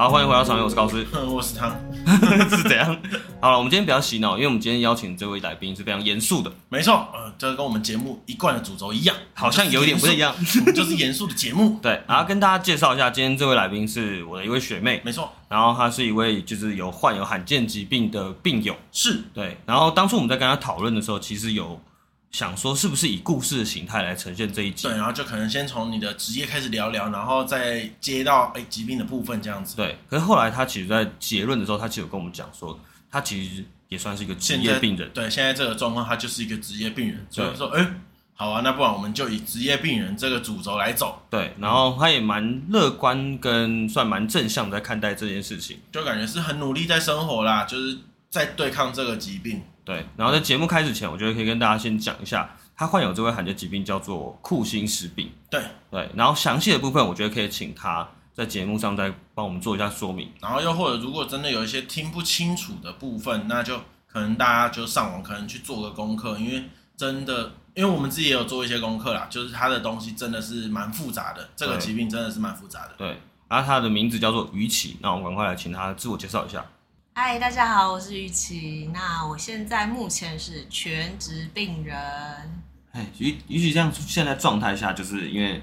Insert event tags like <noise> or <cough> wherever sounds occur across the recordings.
好，欢迎回到常园，我是高斯，<laughs> 我是汤，<laughs> 是怎样？好了，我们今天比较洗脑，因为我们今天邀请这位来宾是非常严肃的。没错，呃，这个跟我们节目一贯的主轴一样，好像有点不太一样，<laughs> 就是严肃的节目。对，然后跟大家介绍一下，今天这位来宾是我的一位学妹，没错，然后她是一位就是有患有罕见疾病的病友，是对，然后当初我们在跟她讨论的时候，其实有。想说是不是以故事的形态来呈现这一集？对，然后就可能先从你的职业开始聊聊，然后再接到哎疾病的部分这样子。对，可是后来他其实，在结论的时候，他其实有跟我们讲说，他其实也算是一个职业病人。对，现在这个状况，他就是一个职业病人。所以说，哎，好啊，那不然我们就以职业病人这个主轴来走。对，然后他也蛮乐观跟算蛮正向的在看待这件事情，就感觉是很努力在生活啦，就是在对抗这个疾病。对，然后在节目开始前，我觉得可以跟大家先讲一下，他患有这位罕见疾病叫做库欣氏病。对对，然后详细的部分，我觉得可以请他在节目上再帮我们做一下说明。然后又或者如果真的有一些听不清楚的部分，那就可能大家就上网可能去做个功课，因为真的，因为我们自己也有做一些功课啦，就是他的东西真的是蛮复杂的，这个疾病真的是蛮复杂的。对，然后他的名字叫做于启，那我们赶快来请他自我介绍一下。嗨，大家好，我是于綺。那我现在目前是全职病人。哎，于于綺这样现在状态下，就是因为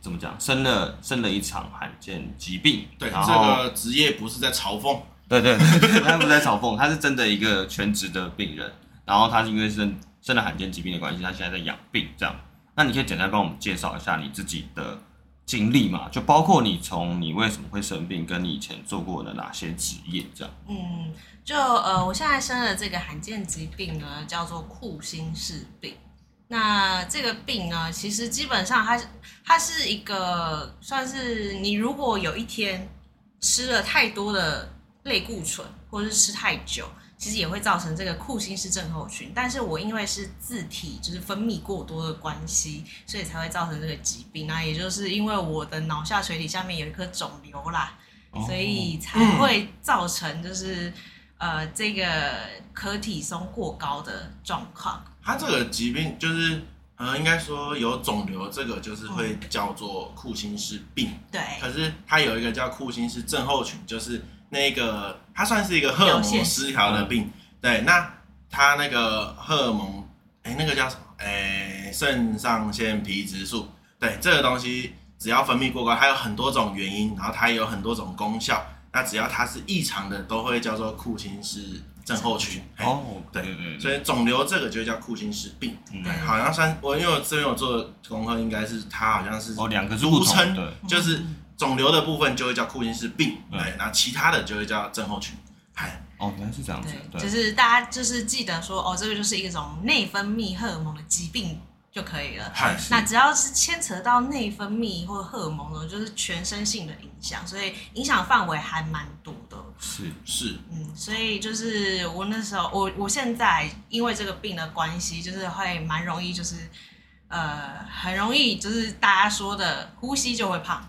怎么讲，生了生了一场罕见疾病。对，然后这个职业不是在嘲讽。对对对，他不是在嘲讽，他是真的一个全职的病人。然后他是因为生生了罕见疾病的关系，他现在在养病。这样，那你可以简单帮我们介绍一下你自己的。经历嘛，就包括你从你为什么会生病，跟你以前做过的哪些职业这样。嗯，就呃，我现在生了这个罕见疾病呢，叫做库欣氏病。那这个病呢，其实基本上它它是一个算是你如果有一天吃了太多的类固醇，或者是吃太久。其实也会造成这个库欣氏症候群，但是我因为是自体就是分泌过多的关系，所以才会造成这个疾病。啊也就是因为我的脑下垂体下面有一颗肿瘤啦，哦、所以才会造成就是、嗯、呃这个可体松过高的状况。它这个疾病就是呃应该说有肿瘤，这个就是会叫做库欣氏病。对。可是它有一个叫库欣氏症候群，就是。那个，它算是一个荷尔蒙失调的病，对，那它那个荷尔蒙，哎，那个叫什么？哎，肾上腺皮质素，对，这个东西只要分泌过高，它有很多种原因，然后它也有很多种功效，那只要它是异常的，都会叫做库欣氏症候群。哦，对，所以肿瘤这个就叫库欣氏病，对，好像算我因为我这边有做的功课，应该是它好像是哦两个俗称，对，就是。肿瘤的部分就会叫库欣氏病，对，那、嗯、其他的就会叫症候群。嗨，哦，原来是这样子，对，对就是大家就是记得说，哦，这个就是一种内分泌荷尔蒙的疾病就可以了。嗨，那只要是牵扯到内分泌或荷尔蒙呢，就是全身性的影响，所以影响范围还蛮多的。是是，嗯，所以就是我那时候，我我现在因为这个病的关系，就是会蛮容易，就是呃，很容易就是大家说的呼吸就会胖。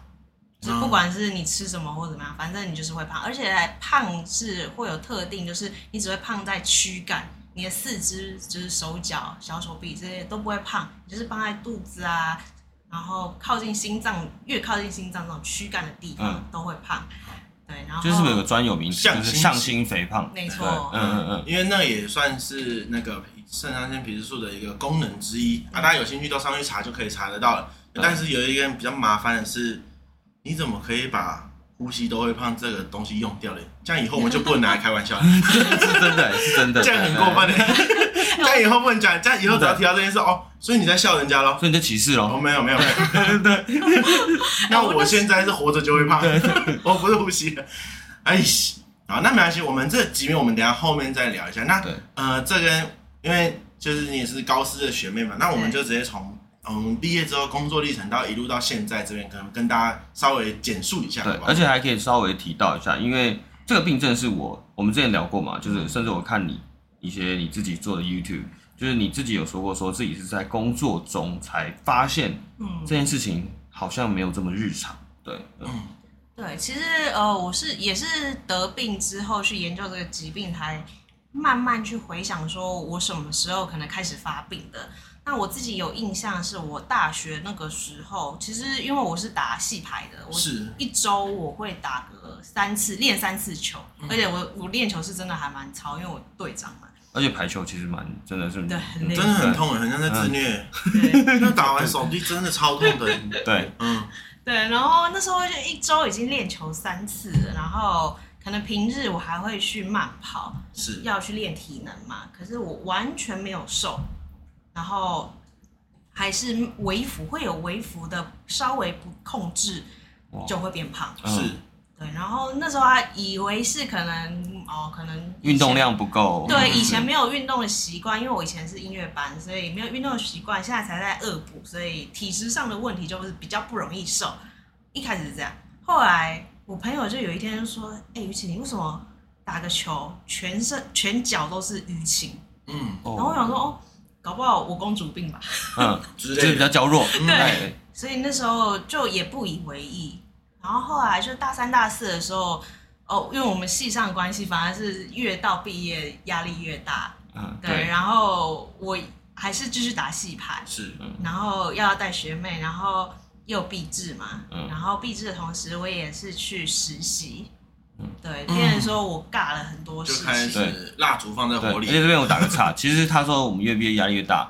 就不管是你吃什么或怎么样，反正你就是会胖，而且胖是会有特定，就是你只会胖在躯干，你的四肢就是手脚、小手臂这些都不会胖，就是胖在肚子啊，然后靠近心脏，越靠近心脏这种躯干的地方都会胖。嗯、对，然后就是有个专有名词，就是向心肥胖。没错，嗯嗯嗯，因为那也算是那个肾上腺皮质素的一个功能之一啊，大家有兴趣都上去查就可以查得到了。但是有一个比较麻烦的是。你怎么可以把呼吸都会胖这个东西用掉嘞？这样以后我们就不能拿来开玩笑了。<laughs> 是真的，是真的，这样很过分的。<laughs> 这样以后不能讲，这样以后只要提到这件事哦，所以你在笑人家咯，所以你在歧视咯。哦，没有没有没有，<laughs> 对。那我现在是活着就会胖，我不是呼吸的。哎，好，那没关系，我们这几面我们等下后面再聊一下。那呃，这跟因为就是你也是高师的学妹嘛，那我们就直接从。嗯，毕业之后工作历程到一路到现在这边，可能跟大家稍微简述一下。对，而且还可以稍微提到一下，因为这个病症是我我们之前聊过嘛，就是甚至我看你一些你自己做的 YouTube，就是你自己有说过，说自己是在工作中才发现，嗯，这件事情好像没有这么日常。对，嗯，对，其实呃，我是也是得病之后去研究这个疾病才。慢慢去回想，说我什么时候可能开始发病的。那我自己有印象，是我大学那个时候，其实因为我是打戏排的，我是一周我会打个三次，练三次球，嗯、而且我我练球是真的还蛮超，因为我队长嘛。而且排球其实蛮真的是，对，真的很痛，很像在自虐。<laughs> 对，<laughs> 那打完手臂真的超痛的。对，嗯，<laughs> 对。然后那时候就一周已经练球三次，然后可能平日我还会去慢跑，是要去练体能嘛。可是我完全没有瘦。然后还是微幅，会有微幅的，稍微不控制就会变胖。是，对。然后那时候还以为是可能哦，可能运动量不够。对，以前没有运动的习惯，因为我以前是音乐班，所以没有运动的习惯，现在才在恶补，所以体质上的问题就是比较不容易瘦。一开始是这样，后来我朋友就有一天就说：“哎，于晴，你为什么打个球，全身全脚都是淤青？”嗯，然后我想说哦。搞不好我公主病吧，嗯，<laughs> 就是比较娇弱，对，对，所以那时候就也不以为意。然后后来就大三、大四的时候，哦，因为我们系上的关系，反而是越到毕业压力越大，嗯，对。对，然后我还是继续打戏牌，是，嗯，然后要带学妹，然后又毕制嘛，嗯，然后毕制的同时，我也是去实习。对，变成说我尬了很多事情，就开始蜡烛放在火里。而且这边我打个岔，<laughs> 其实他说我们越毕业压力越大，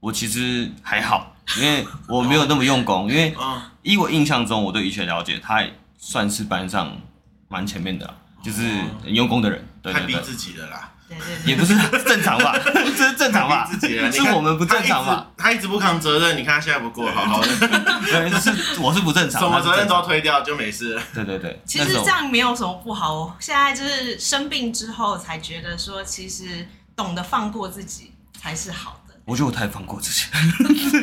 我其实还好，<laughs> 因为我没有那么用功。因为依我印象中，我对于雪了解，他也算是班上蛮前面的，就是很用功的人。对对对，太逼自己了啦。也不是正常吧，<laughs> 这是正常吧？自己是我们不正常吧？他一直不扛责任，你看他现在不过好好的。对，是我是不正常，什么责任都推掉就没事。对对对，其实这样没有什么不好。现在就是生病之后才觉得说，其实懂得放过自己才是好。我觉得我太放过自己。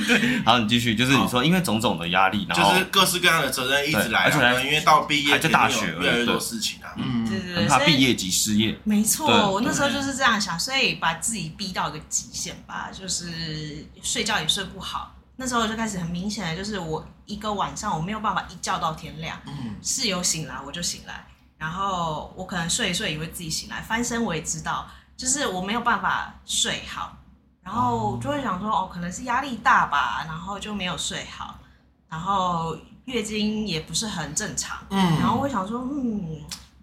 对，<laughs> 好，你继续，就是你说，因为种种的压力，然后就是各式各样的责任一直来，而且因为到毕业，就大学，越来越多事情啊，嗯，对对对，很怕毕业即失业。没错，我那时候就是这样想，所以把自己逼到一个极限吧，就是睡觉也睡不好。那时候就开始很明显的，就是我一个晚上我没有办法一觉到天亮，嗯，室友醒来我就醒来，然后我可能睡一睡以为自己醒来，翻身我也知道，就是我没有办法睡好。然后就会想说，哦，可能是压力大吧，然后就没有睡好，然后月经也不是很正常，嗯，然后我想说，嗯。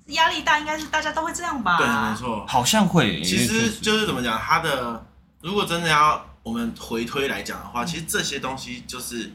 压力大应该是大家都会这样吧？对，没错，好像会。其实就是怎么讲，他的如果真的要我们回推来讲的话，其实这些东西就是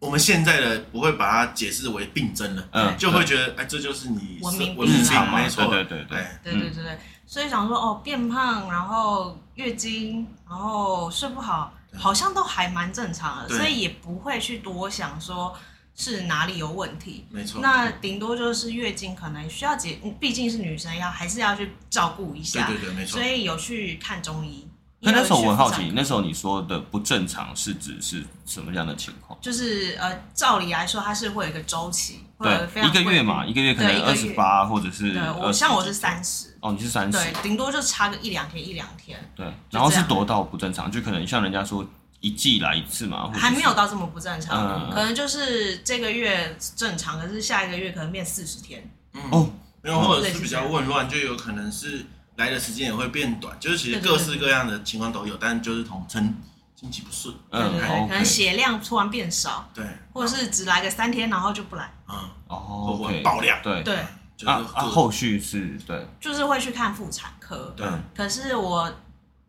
我们现在的不会把它解释为病症了，嗯，就会觉得哎，这就是你文明病，没错，对对对对对对对。所以想说，哦，变胖，然后。月经，然后睡不好，好像都还蛮正常的，所以也不会去多想说是哪里有问题。没错，那顶多就是月经可能需要解，毕竟是女生要还是要去照顾一下。对对对，没错。所以有去看中医。那那时候我很好奇，那时候你说的不正常是指是什么样的情况？就是呃，照理来说它是会有一个周期，对，一个月嘛，一个月可能二十八或者是。对，我像我是三十。哦，你是三十。对，顶多就差个一两天，一两天。对，然后是多到不正常，就可能像人家说一季来一次嘛，还没有到这么不正常，可能就是这个月正常，可是下一个月可能变四十天。哦，没有，或者是比较混乱，就有可能是。来的时间也会变短，就是其实各式各样的情况都有，但就是统称经济不顺，对对对，可能血量突然变少，对，或者是只来个三天，然后就不来，嗯，哦，或者爆量，对。对，啊啊，后续是对，就是会去看妇产科，对，可是我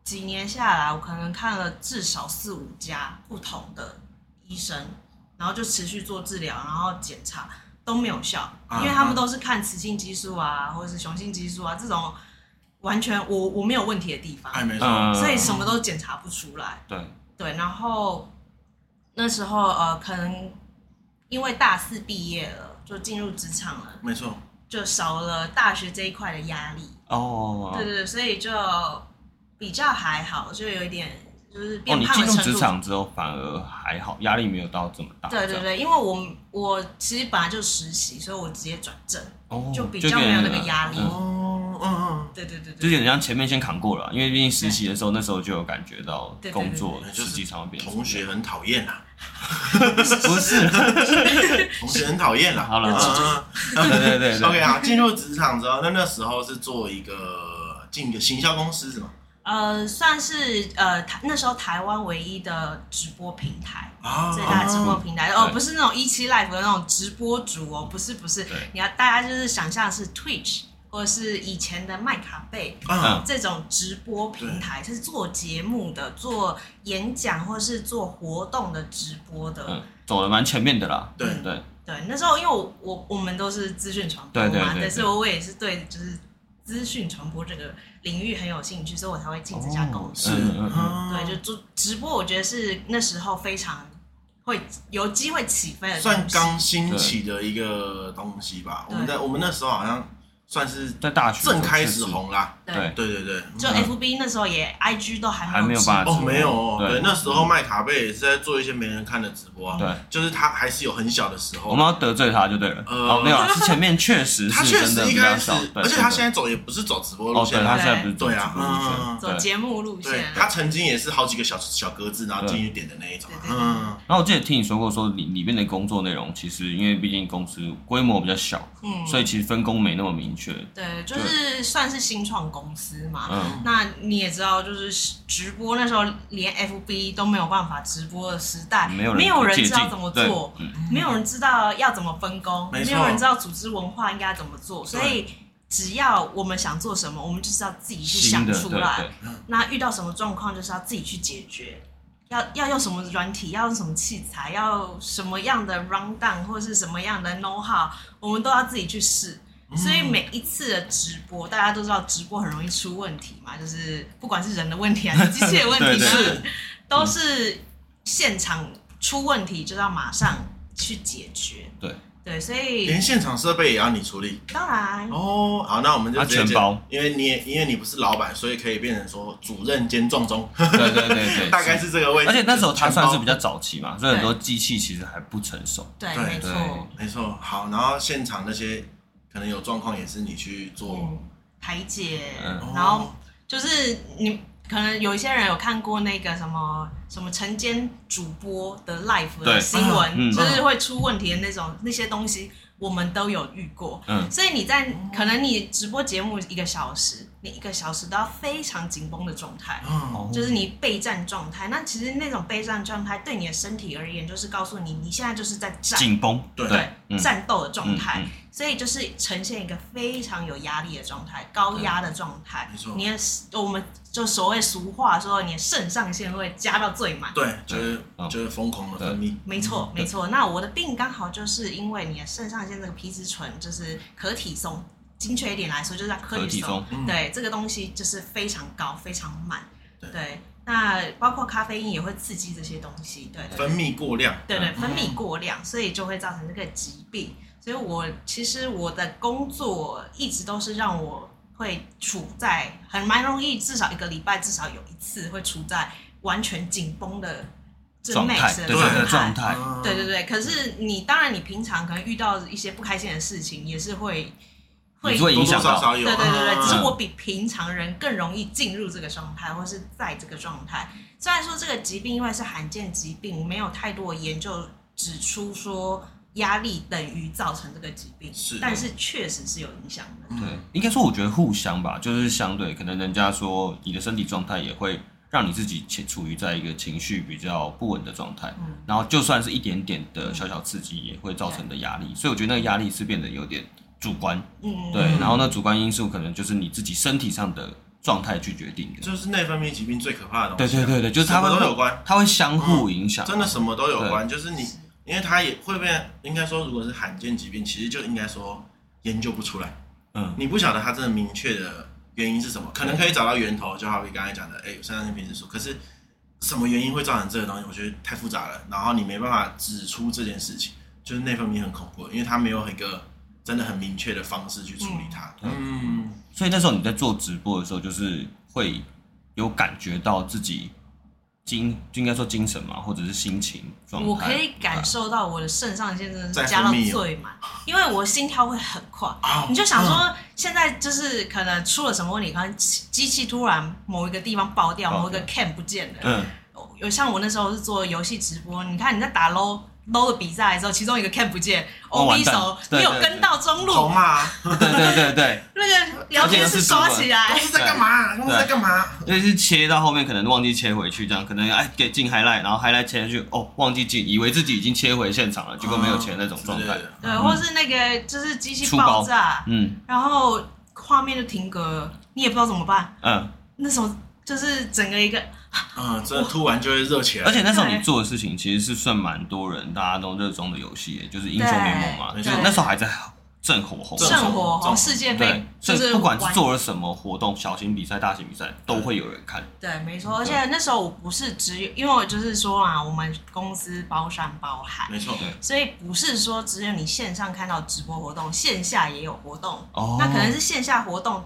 几年下来，我可能看了至少四五家不同的医生，然后就持续做治疗，然后检查都没有效，因为他们都是看雌性激素啊，或者是雄性激素啊这种。完全我我没有问题的地方，哎，没错，所以什么都检查不出来。对。对，然后那时候呃，可能因为大四毕业了，就进入职场了，没错，就少了大学这一块的压力。哦，对对对，所以就比较还好，就有一点就是变胖的程度。哦，你进入职场之后反而还好，压力没有到这么大。对对对，因为我我其实本来就实习，所以我直接转正，哦，就比较没有那个压力。嗯嗯，对对对，就是人家前面先扛过了，因为毕竟实习的时候，那时候就有感觉到工作实际上会变。同学很讨厌呐，<laughs> 不是，同学很讨厌啦。好了，对对对，OK，啊，进入职场之后，那那时候是做一个进一个行销公司是吗？呃，算是呃台那时候台湾唯一的直播平台，啊。最大的直播平台。哦哦，不是那种一期 live 的那种直播主哦，不是不是，你要大家就是想象是 Twitch 或者是以前的麦卡贝嗯这种直播平台，是做节目的、做演讲或是做活动的直播的。嗯，走的蛮全面的啦。对。对，对，那时候因为我我我们都是资讯传播嘛，对对对对所以我也是对就是资讯传播这个领域很有兴趣，所以我才会进这家公司。对，就做直播，我觉得是那时候非常会有机会起飞的，算刚兴起的一个东西吧。我们在我们那时候好像算是在大学正开始红啦。对对对对对，就 FB 那时候也 IG 都还还没有办哦，没有哦，对对，那时候麦卡贝也是在做一些没人看的直播啊，对，就是他还是有很小的时候，我们要得罪他就对了。呃哦，没有，<laughs> 是前面确实他确是真的实一开始比较少，，对而且他现在走也不是走直播路哦，对，线啊，他现在不是走对啊直播路线嗯走节目路对线，他曾经也是好几个小小格子，然后进去点的那一种嗯，然后我记得听你说过，说里里面的工作内容，其实因为毕竟公司规模比较小，嗯，所以其实分工没那么明确。对，就是算是新创公司嘛。嗯，那你也知道，就是直播那时候连 FB 都没有办法直播的时代，没有人没有人知道怎么做，嗯没有人知道要怎么分工，没没有人知道组织文化应该怎么做，所以只要我们想做什么，我们就是要自己去想出来。那遇到什么状况，就是要自己去解决。要要用什么软体，要用什么器材，要什么样的 run down 或是什么样的 know how，我们都要自己去试。所以每一次的直播，大家都知道直播很容易出问题嘛，就是不管是人的问题还是 <laughs> 机器的问题，是都是现场出问题就要马上去解决。对对，所以连现场设备也要你处理当然哦。好，那我们就全包，因为你也因为你不是老板，所以可以变成说主任兼撞钟，对对对 <laughs> 对，大概是这个位置。而且那时候他算是比较较早期嘛，所以很多机器其实还不成熟。对，没错对，没错。好，然后现场那些可能有状况，也是你去做。嗯，排解，嗯。然后就是你可能有一些人有看过那个什么什么晨间主播的 live 的对。新闻，嗯。就是会出问题的那种那些东西，我们都有遇过。嗯，所以你在可能你直播节目一个小时，你一个小时都要非常紧绷的状态。嗯，就是你备战状态，那其实那种备战状态对你的身体而言，就是告诉你你现在就是在战，紧绷，对战斗的状态，嗯嗯所以就是呈现一个非常有压力的状态，高压的状态没错。你的我们就所谓俗话说，你的肾上腺会加到最满。对，就是嗯就是疯狂的分泌。没错，没错。那我的病刚好就是因为你的肾上腺这个皮质醇就是可体松，精确一点来说就是叫可体松。可体松对，这个东西就是非常高，非常满。对对，那包括咖啡因也会刺激这些东西。对，分泌过量，对对，嗯分泌过量，所以就会造成这个疾病。所以我其实我的工作一直都是让我会处在很蛮容易，至少一个礼拜至少有一次会处在完全紧绷的这状态，对对对，状态。对对对，可是你当然你平常可能遇到一些不开心的事情，也是会会你会影响到。多多少少有。对对对对，嗯只是我比平常人更容易进入这个状态，或是在这个状态。虽然说这个疾病因为是罕见疾病，没有太多的研究指出说压力等于造成这个疾病，是。但是确实是有影响的。嗯。对，应该说我觉得互相吧，就是相对，可能人家说你的身体状态也会让你自己处处于在一个情绪比较不稳的状态，嗯。然后就算是一点点的小小刺激，也会造成的压力，所以我觉得那个压力是变得有点主观，嗯，对，然后那主观因素可能就是你自己身体上的状态去决定的，就是内分泌疾病最可怕的东对西啊。对对对，就是它什么都有关，它会相互影响，真的什么都有关。就是你，因为它也会变，应该说，如果是罕见疾病，其实就应该说研究不出来。嗯，你不晓得它真的明确的原因是什么，可能可以找到源头，就好比刚才讲的，哎、有肾上腺皮质素。可是什么原因会造成这个东西？我觉得太复杂了，然后你没办法指出这件事情，就是内分泌很恐怖，因为它没有一个真的很明确的方式去处理它。嗯，所以那时候你在做直播的时候，就是会有感觉到自己精，就应该说精神嘛，或者是心情状态。我可以感受到我的肾上腺真的是加到分泌哦最满，因为我心跳会很快。啊你就想说，现在就是可能出了什么问题，可能机器突然某一个地方爆掉，爆掉某一个 cam 不见了。嗯，有像我那时候是做游戏直播，你看你在打 low，low 的比赛的时候，其中一个 Ken 不见，OB 完蛋手对没有跟到中路，对对对对，<laughs> 那个聊天室刷起来。公，司在干嘛？公司在干嘛？因为是切到后面可能忘记切回去，这样可能哎给进 highlight，然后 highlight 切下去，哦忘记进，以为自己已经切回现场了，结果没有切那种状态。对，或是那个就是机器爆炸，嗯。然后画面就停格了，你也不知道怎么办。嗯，那时候就是整个一个，嗯，真的突然就会热起来。而且那时候你做的事情其实是算蛮多人大家都热衷的游戏，就是英雄联盟嘛，对就是那时候还在正火红。正火红世界杯，，所就是以不管是做了什么活动，小型比赛、大型比赛都会有人看。对，没错。而且那时候我不是只有，因为我就是说啊，我们公司包山包海，没错，对所以不是说只有你线上看到直播活动，线下也有活动。哦那可能是线下活动，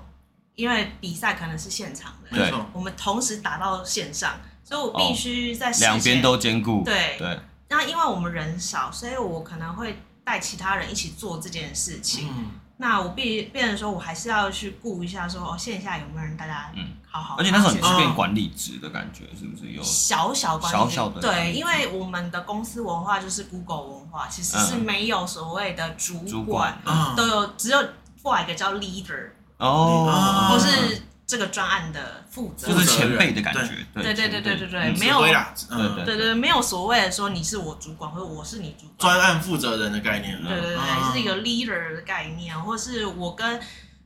因为比赛可能是现场的，对，我们同时打到线上，所以我必须在两边都兼顾。对。对，那因为我们人少，所以我可能会带其他人一起做这件事情。嗯，那我必变成说，我还是要去顾一下说，哦，线下有没有人大家嗯。好好。而且那时候你变管理职的感觉，是不是？有？小小管理。小小的对，因为我们的公司文化就是 Google 文化，其实是没有所谓的主管，都有只有挂一个叫 leader，、哦，或是这个专案的负责人。就是前辈的感觉。对对对对对对嗯没有对嗯，对没有所谓的说你是我主管或者我是你主管。专案负责人的概念。对对对，啊是一个 leader 的概念，或是我跟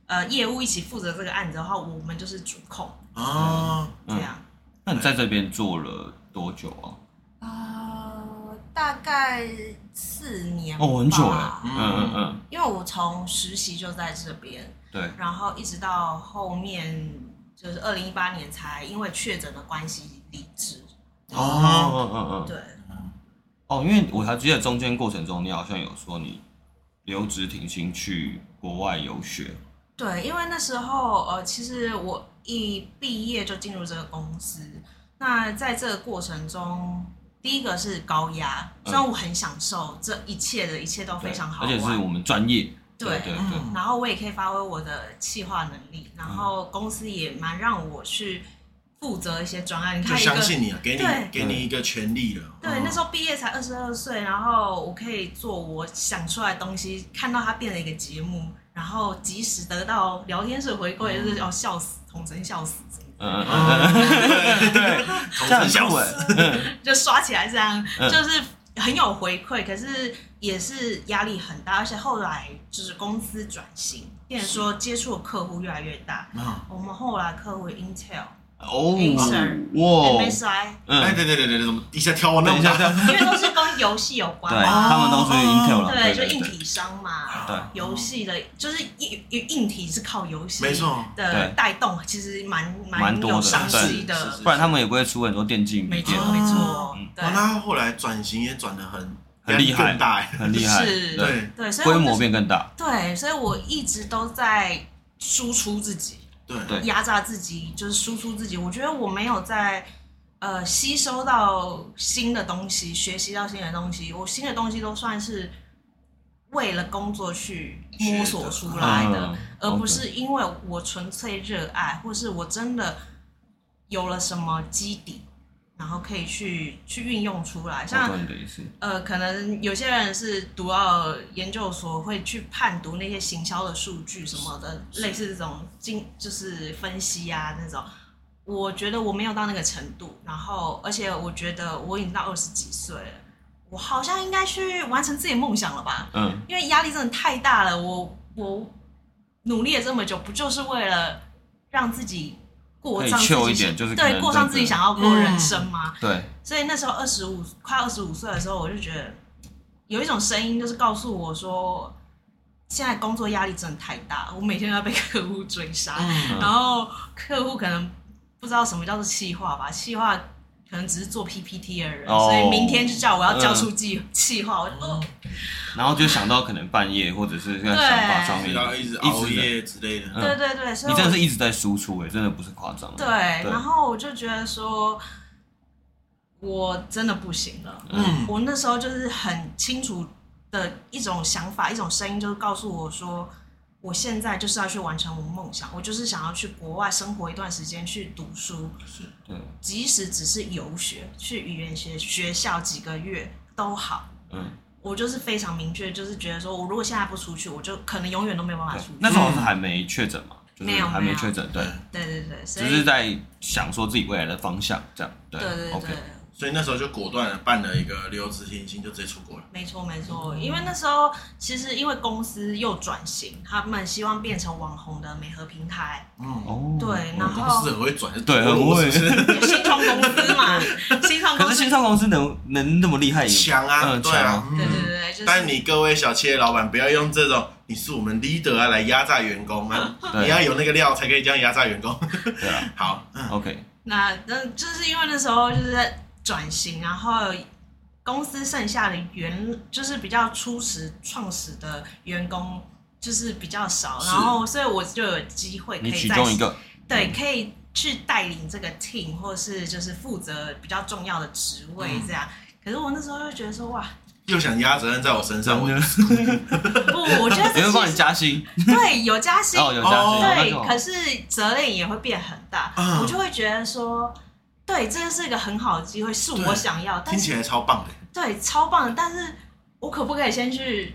呃业务一起负责这个案子的话，我们就是主控哦，这样。那你在这边做了多久啊？呃，大概四年哦，很久吧了。嗯嗯嗯，因为我从实习就在这边，对。然后一直到后面就是二零一八年才因为确诊的关系离职。哦嗯嗯嗯。对，哦，因为我还记得中间过程中，你好像有说你留职停薪去国外游学。对，因为那时候呃，其实我一毕业就进入这个公司，那在这个过程中，第一个是高压，虽然我很享受这一切的一切都非常好玩，而且是我们专业。对对对对。嗯然后我也可以发挥我的企划能力，然后公司也蛮让我去负责一些专案。你就看一个相信你了，给你对给你一个权利了。对，那时候毕业才二十二岁，然后我可以做我想出来的东西，看到它变成一个节目，然后及时得到聊天室回馈，就是要笑死，统神笑死，嗯嗯嗯嗯，对，同 <laughs> 这样很笑死。哎。<laughs> 就刷起来这样，嗯就是很有回馈，可是也是压力很大，而且后来就是公司转型，变成说接触的客户越来越大。啊，我们后来客户 Intel、哦 Acer 哇，MSI，哎，嗯，对对对对，怎么一下跳完那么等一下，大？因为都是跟游戏有关对，嘛。他们都是 Intel 了，对，就对对。硬体商嘛，对。游戏的，就是硬硬体是靠游戏没错。的带动，其实蛮蛮有商机的，不然他们也不会出很多电竞没错没错。嗯，对。哇，那后来转型也转的很很厉害更大。哎。很厉害，是。对，所以我规模就是变更大，对，所以我一直都在输出自己，对。对。压榨自己，就是输出自己。我觉得我没有在呃吸收到新的东西，学习到新的东西，我新的东西都算是为了工作去摸索出来的，嗯而不是因为我纯粹热爱，或是我真的有了什么基底，然后可以去去运用出来。像呃，可能有些人是读到研究所，会去判读那些行销的数据什么的，类似这种经就是分析啊那种。我觉得我没有到那个程度，然后而且我觉得我已经到二十几岁了，我好像应该去完成自己的梦想了吧？嗯，因为压力真的太大了，我我努力了这么久，不就是为了让自己过上自己一点就是对过上自己想要过的人生吗？对，所以那时候二十五快二十五岁的时候，我就觉得有一种声音，就是告诉我说，现在工作压力真的太大，我每天都要被客户追杀，嗯。然后客户可能不知道什么叫做气话吧，企划可能只是做 PPT 的人，哦。所以明天就叫我要交出计计划，我就哦，然后就想到可能半夜或者是在想法上面然后一直熬夜之类的。嗯。对对对，所以你我真的是一直在输出哎，真的不是夸张。对，然后我就觉得说，我真的不行了。嗯。我那时候就是很清楚的一种想法，一种声音，就是告诉我说，我现在就是要去完成我梦想，我就是想要去国外生活一段时间，去读书，是对，即使只是游学，去语言学学校几个月都好。嗯，我就是非常明确，就是觉得说我如果现在不出去，我就可能永远都没有办法出去。那时候是还没确诊嘛？没有，还没确诊，对，对对对，只是在想说自己未来的方向，这样，对对对。Okay 所以那时候就果断办了一个留职停薪，就直接出国了。没错没错，因为那时候其实因为公司又转型，他们希望变成网红的美和平台。嗯哦，对，然后公司很会转，对，很会。<laughs> 新创公司嘛，<laughs> 新创公司。可是新创公司能能那么厉害？强啊，对啊，对对对。但你各位小企业老板不要用这种你是我们 leader 啊来压榨员工啊，<laughs> 你要有那个料才可以这样压榨员工。对啊，好，OK。那那就是因为那时候就是在。转型，然后公司剩下的员就是比较初始创始的员工就是比较少，然后所以我就有机会可以在其中一个。对，可以去带领这个 team，或是就是负责比较重要的职位这样。可是我那时候又觉得说哇，又想压责任在我身上，我 <laughs> 不，我觉得有人帮你加薪，对，有加薪。哦，有加薪，对，可是责任也会变很大，我就会觉得说。对，这是一个很好的机会，是我想要。听起来超棒的。对，超棒的。但是我可不可以先去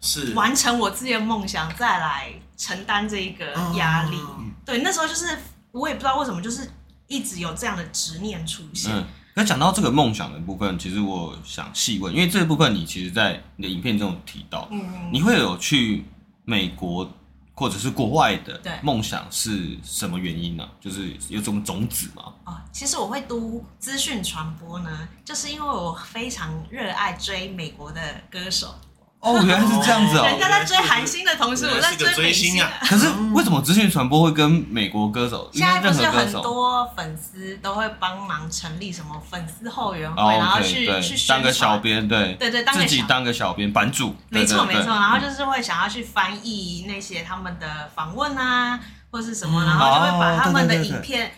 是完成我自己的梦想，再来承担这一个压力？嗯、对，那时候就是我也不知道为什么，就是一直有这样的执念出现。嗯，那讲到这个梦想的部分，其实我想细问，因为这个部分你其实，在你的影片中有提到，嗯，你会有去美国。或者是国外的梦想是什么原因呢？就是有种种子吗？哦，其实我会读资讯传播呢，就是因为我非常热爱追美国的歌手。哦，原来是这样子哦！人家在追韩星的同时，我在追明星啊。可是为什么资讯传播会跟美国歌手？现在不是很多粉丝都会帮忙成立什么粉丝后援会，然后去去当个小编，对对对，自己当个小编版主。没错没错，然后就是会想要去翻译那些他们的访问啊，或是什么，然后就会把他们的影片。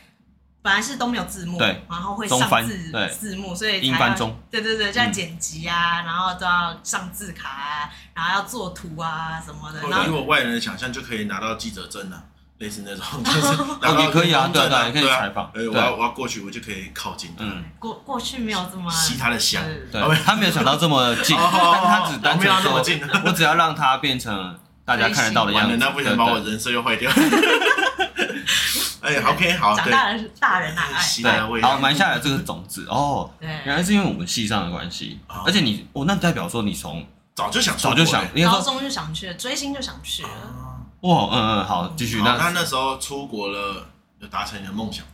本来是都没有字幕，对，然后会上字字幕，所以英翻中，对对对，就要剪辑啊，然后都要上字卡啊，然后要做图啊什么的。然后如果外人的想象就可以拿到记者证了，类似那种，就是 <laughs> 也可以啊，对对，也可以采访。我要我要过去，我就可以靠近。嗯，过过去没有这么吸他的香，对，他没有想到这么近，但他只单纯说，我只要让他变成大家看得到的样子，那不想把我人设又坏掉。<laughs> 哎，OK，好，长大人大人爱，对，好，埋下来这个种子哦。对，原来是因为我们系上的关系，而且你，我那代表说你从早就想，早就想，高中就想去了，追星就想去了。哇，嗯嗯，好，继续。那他那时候出国了，有达成你的梦想？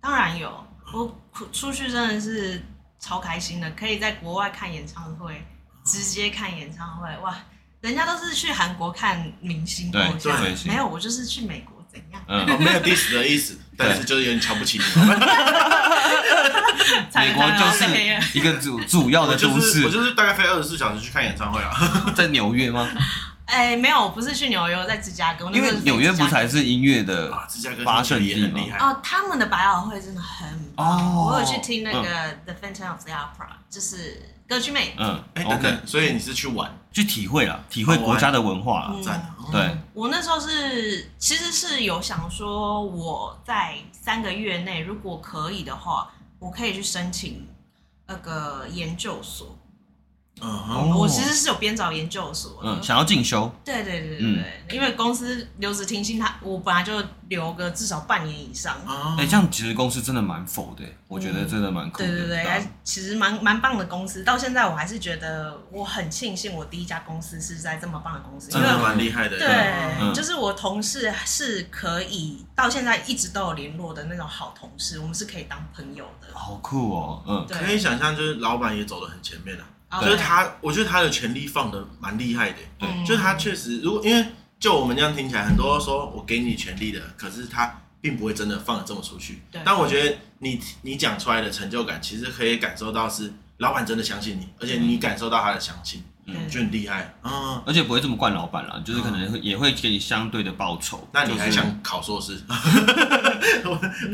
当然有，我出去真的是超开心的，可以在国外看演唱会，直接看演唱会，哇，人家都是去韩国看明星偶像，没有，我就是去美国。嗯，没有 diss 的意思，但是就是有点瞧不起你。<laughs> 美国就是一个主主要的都市，我就是大概飞二十四小时去看演唱会啊。<laughs> 在纽约吗？哎，没有，不是去纽约，在芝加哥。因为纽约不才是音乐的发盛地吗？哦，他们的百老汇真的很棒，我有去听那个 The Phantom of the Opera，就是歌剧魅影。嗯，哎等等所以你是去玩，去体会了，体会国家的文化了，对。我那时候是其实是有想说，我在三个月内如果可以的话，我可以去申请那个研究所。嗯，我其实是有编找研究所的，嗯，想要进修。对对对对对，因为公司留职停薪，他我本来就留个至少半年以上。哎，这样其实公司真的蛮否的，我觉得真的蛮酷的。对对对，还其实蛮蛮棒的公司，到现在我还是觉得我很庆幸我第一家公司是在这么棒的公司，真的蛮厉害的。对，就是我同事是可以到现在一直都有联络的那种好同事，我们是可以当朋友的。好酷哦，嗯，可以想象就是老板也走得很前面了。就是他，我觉得他的权力放的蛮厉害的。对，就是他确实，如果因为就我们这样听起来，很多说我给你权力的，可是他并不会真的放的这么出去。对。但我觉得你你讲出来的成就感，其实可以感受到是老板真的相信你，而且你感受到他的相信，嗯，就很厉害。嗯。而且不会这么惯老板了，就是可能也会给你相对的报酬。那你还想考硕士？<laughs>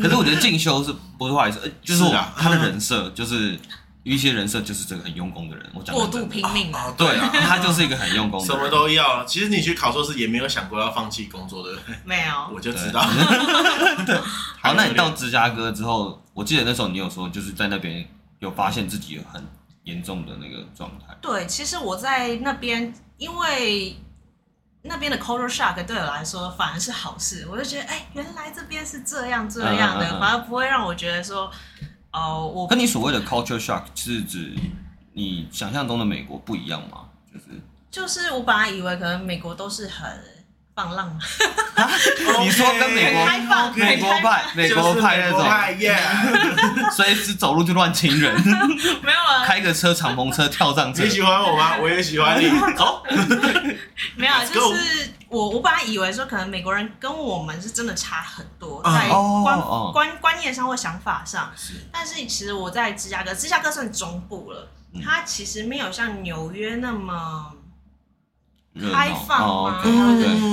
可是我觉得进修是不是坏事？就是他的人设就是。有一些人设就是这个很用功的人，我讲过度拼命啊，对啊，他就是一个很用功的人，什么都要。其实你去考硕士也没有想过要放弃工作，对不对？没有，我就知道。对，<laughs> 好，那你到芝加哥之后，我记得那时候你有说，就是在那边有发现自己很严重的那个状态。对，其实我在那边，因为那边的 culture shock 对我来说反而是好事，我就觉得，哎，原来这边是这样这样的，嗯嗯嗯、反而不会让我觉得说，哦、呃，我跟你所谓的 culture shock 是指你想象中的美国不一样吗？就是就是我本来以为可能美国都是很。放浪，你说跟美国 <laughs> 开放、美国派、美国派那种，<laughs> 所以是走路就乱亲人，<laughs> 没有啊，开个车敞篷车跳上车。你喜欢我吗？我也喜欢你。走，没有，就是我我本来以为说可能美国人跟我们是真的差很多，在观观观念上或想法上，但是其实我在芝加哥，芝加哥算中部了，它其实没有像纽约那么。开放吗？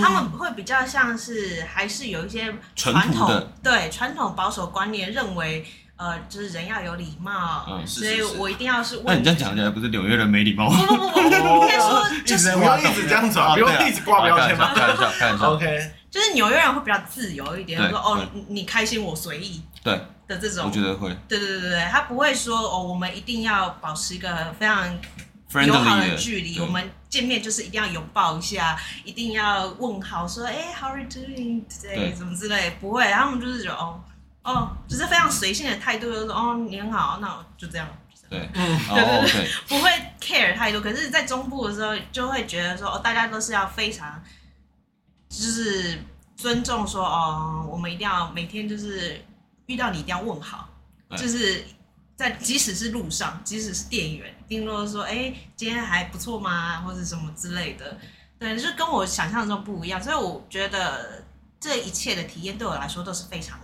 他们会比较像是还是有一些传统，对传统保守观念，认为呃，就是人要有礼貌，所以我一定要是。那你这样讲起来，不是纽约人没礼貌吗？不不不，应该说就是不要一直这样子啊，不用一直挂标签嘛。开玩笑，开玩笑。<laughs> OK，就是纽约人会比较自由一点，说哦，你开心我随意，对的这种，我觉得会。对对对对，他不会说哦，我们一定要保持一个非常。友好的距离，我们见面就是一定要拥抱一下，一定要问好，说哎、欸、，How are you doing today？什么之类，不会，他们就是觉得哦哦，就是非常随性的态度，就是说哦你很好，那我就这样。对，嗯，对对对，不会 care 太多。可是，在中部的时候，就会觉得说哦，大家都是要非常，就是尊重说哦，我们一定要每天就是遇到你一定要问好，就是。在即使是路上，即使是店员，听说说，哎、欸，今天还不错吗？或者什么之类的，对，就跟我想象中不一样。所以我觉得这一切的体验对我来说都是非常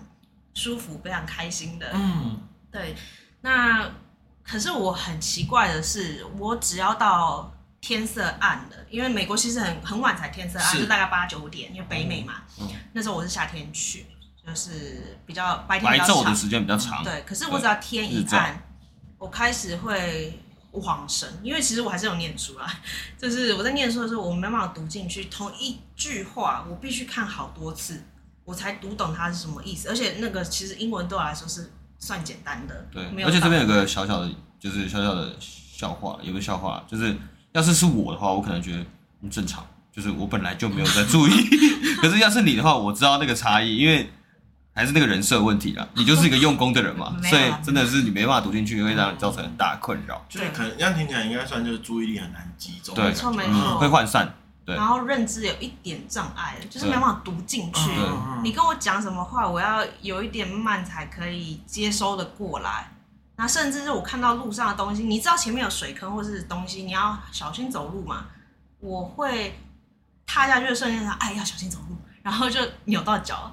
舒服、非常开心的。嗯，对。那可是我很奇怪的是，我只要到天色暗了，因为美国其实很很晚才天色暗，就大概八九点，因为北美嘛。嗯。那时候我是夏天去。就是比较白天比较长，白昼的时间比较长。对，可是我只要天一暗，我开始会恍神，因为其实我还是有念书啦。<laughs> 就是我在念书的时候，我没办法读进去同一句话，我必须看好多次，我才读懂它是什么意思。而且那个其实英文对我来说是算简单的。对，而且这边有个小小的，就是小小的笑话，有个笑话，就是要是是我的话，我可能觉得很正常，就是我本来就没有在注意。<laughs> 可是要是你的话，我知道那个差异，因为。还是那个人设问题啦，你就是一个用功的人嘛，<laughs> 所以真的是你没办法读进去，会让你造成很大的困扰。就是可能这样听起来应该算就是注意力很难集中，没错没错，会涣散，对。然后认知有一点障碍，就是没办法读进去。你跟我讲什么话，我要有一点慢才可以接收的过来。那甚至是我看到路上的东西，你知道前面有水坑或是东西，你要小心走路嘛。我会踏下去的瞬间，哎，要小心走路，然后就扭到脚。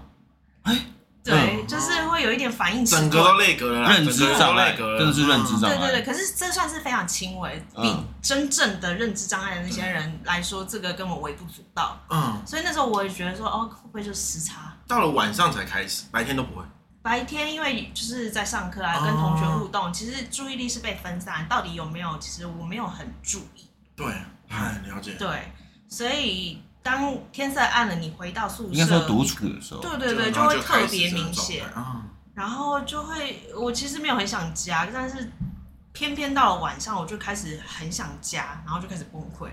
哎。对，就是会有一点反应，整个都累格了，认知障碍，真的是认知障碍。对对对，可是这算是非常轻微，比真正的认知障碍的那些人来说，这个根本微不足道。嗯，所以那时候我也觉得说，哦，会不会就时差？到了晚上才开始，白天都不会。白天因为就是在上课啊，跟同学互动，其实注意力是被分散，到底有没有？其实我没有很注意。对，很了解。对，所以。当天色暗了，你回到宿舍，应该说独处的时候，对对对，就会特别明显。然后就会，我其实没有很想家，但是偏偏到了晚上，我就开始很想家，然后就开始崩溃。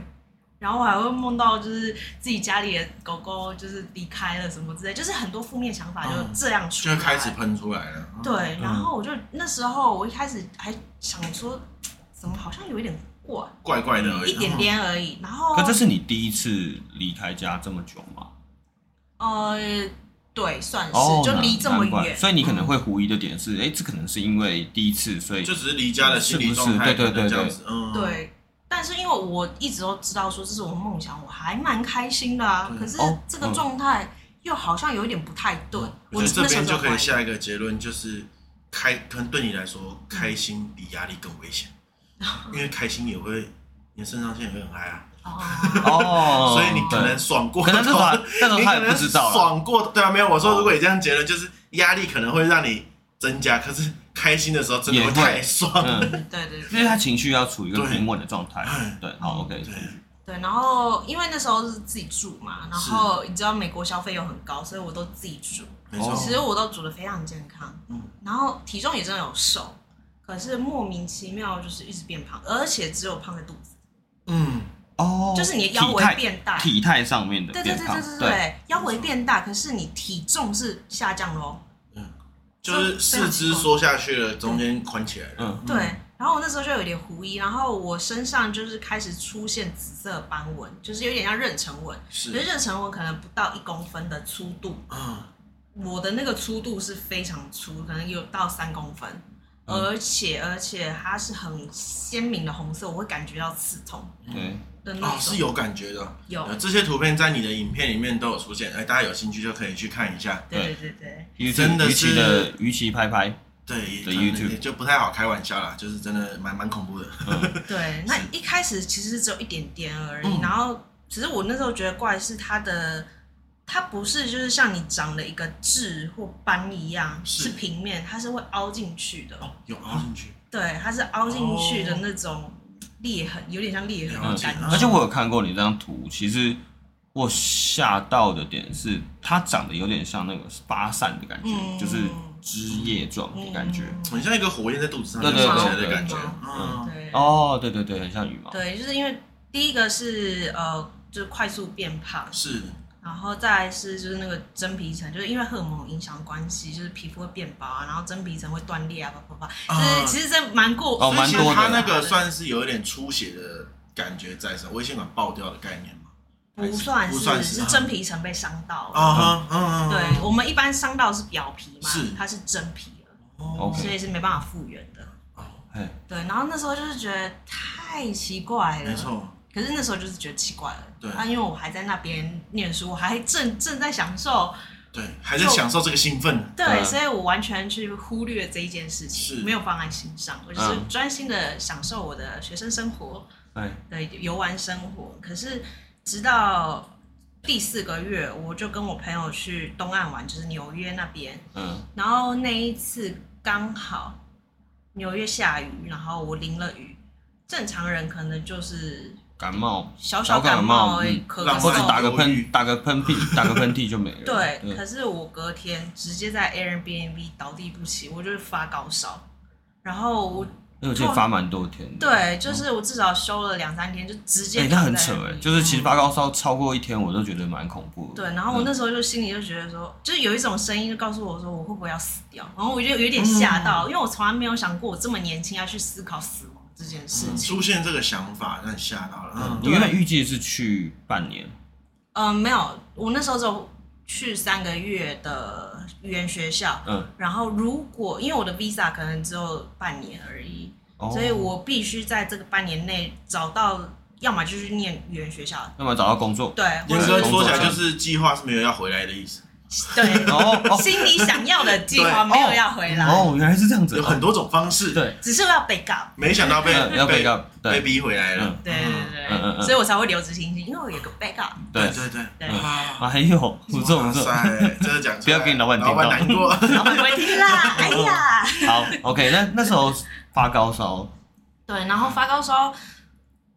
然后我还会梦到，就是自己家里的狗狗就是离开了什么之类，就是很多负面想法就这样出来，就开始喷出来了。对，然后我就那时候我一开始还想说，怎么好像有一点。怪怪的而已，一点点而已。然后，可这是你第一次离开家这么久吗？呃，对，算是，就离这么远，所以你可能会狐疑的点是，哎，这可能是因为第一次，所以就只是离家的心理状态，对对对对，嗯，对。但是因为我一直都知道说这是我梦想，我还蛮开心的啊。可是这个状态又好像有一点不太对。我这边就可以下一个结论，就是开，可能对你来说，开心比压力更危险。因为开心也会，你的肾上腺也会很嗨啊。<laughs> 哦，所以你可能爽过，可能是他，但是他也不知道。爽过，对啊，没有。我说，如果你这样觉得，就是压力可能会让你增加，可是开心的时候真的会太爽。<laughs> 对对，因为他情绪要处于一个平稳的状态。对，好，OK。对对，然后因为那时候是自己住嘛，然后你知道美国消费又很高，所以我都自己煮。没错，其实我都煮的非常健康。嗯，然后体重也真的有瘦。可是莫名其妙就是一直变胖，而且只有胖在肚子。嗯，哦，就是你的腰围变大，体态上面的对对对对对对，腰围变大，可是你体重是下降喽。嗯，就是四肢缩下去了，中间宽起来了。嗯，对。然后我那时候就有点狐疑，然后我身上就是开始出现紫色斑纹，就是有点像妊娠纹。是，可是妊娠纹可能不到一公分的粗度。嗯。我的那个粗度是非常粗，可能有到三公分。而且而且它是很鲜明的红色，我会感觉到刺痛。对，哦，是有感觉的。有这些图片在你的影片里面都有出现，哎，大家有兴趣就可以去看一下。对对对，真的是的，鱼鳍拍拍。对，YouTube 就不太好开玩笑啦，就是真的蛮蛮恐怖的。<laughs> 对，那一开始其实只有一点点而已，然后只是我那时候觉得怪是它的。它不是就是像你长了一个痣或斑一样，是平面，它是会凹进去的。哦，有凹进去。对，它是凹进去的那种裂痕，有点像裂痕的感觉。而且我有看过你这张图，其实我吓到的点是，它长得有点像那个发散的感觉，就是枝叶状的感觉，很像一个火焰在肚子上对起来的感觉。嗯，对。哦，对对对，很像羽毛。对，就是因为第一个是呃，就是快速变胖。是。然后再来是就是那个真皮层，就是因为荷尔蒙影响关系，就是皮肤会变薄啊，然后真皮层会断裂啊，啪啪啪，就是其实这蛮过，哦，蛮多的。它那个算是有一点出血的感觉在身，微血管爆掉的概念吗？不算是，算是，是真皮层被伤到了。啊哈，对，我们一般伤到是表皮嘛，是，它是真皮了，哦，所以是没办法复原的。哦，对，然后那时候就是觉得太奇怪了，没错。可是那时候就是觉得奇怪了，对。啊，因为我还在那边念书，我还正正在享受，对，还在享受这个兴奋，对，对所以我完全去忽略这一件事情，是。没有放在心上，我就是专心的享受我的学生生活，对，对，游玩生活。可是直到第四个月，我就跟我朋友去东岸玩，就是纽约那边，嗯，然后那一次刚好纽约下雨，然后我淋了雨，正常人可能就是。感冒，小小感冒而已，咳或者打个喷，打个喷嚏，<laughs> 打个喷嚏就没了。对，可是我隔天直接在 Airbnb 倒地不起，我就是发高烧，然后我，而且发蛮多天的。对，就是我至少休了两三天，就直接。哎那很扯哎，就是其实发高烧超过一天，我都觉得蛮恐怖的。对，然后我那时候就心里就觉得说，就是有一种声音就告诉我说，我会不会要死掉？然后我就有点吓到，因为我从来没有想过我这么年轻要去思考死亡。这件事情、嗯、出现这个想法，让你吓到了。嗯，你原本预计是去半年。嗯，没有，我那时候就去三个月的语言学校。嗯，然后如果因为我的 visa 可能只有半年而已，哦、所以我必须在这个半年内找到，要么就是念语言学校，要么找到工作。对，严格说起来，就是计划是没有要回来的意思。<laughs> 对，心里想要的计划没有要回来。哦，原来是这样子，有很多种方式。对，只是要被告。没想到被要被告，被逼回来了。对对对，所以我才会留职停薪，因为我有个被告。对对对对。还有，不错不错，真的讲，不要给你老板听到，老板难过，老板不会听啦。<laughs> 哎呀，好，OK，那那时候发高烧。对，然后发高烧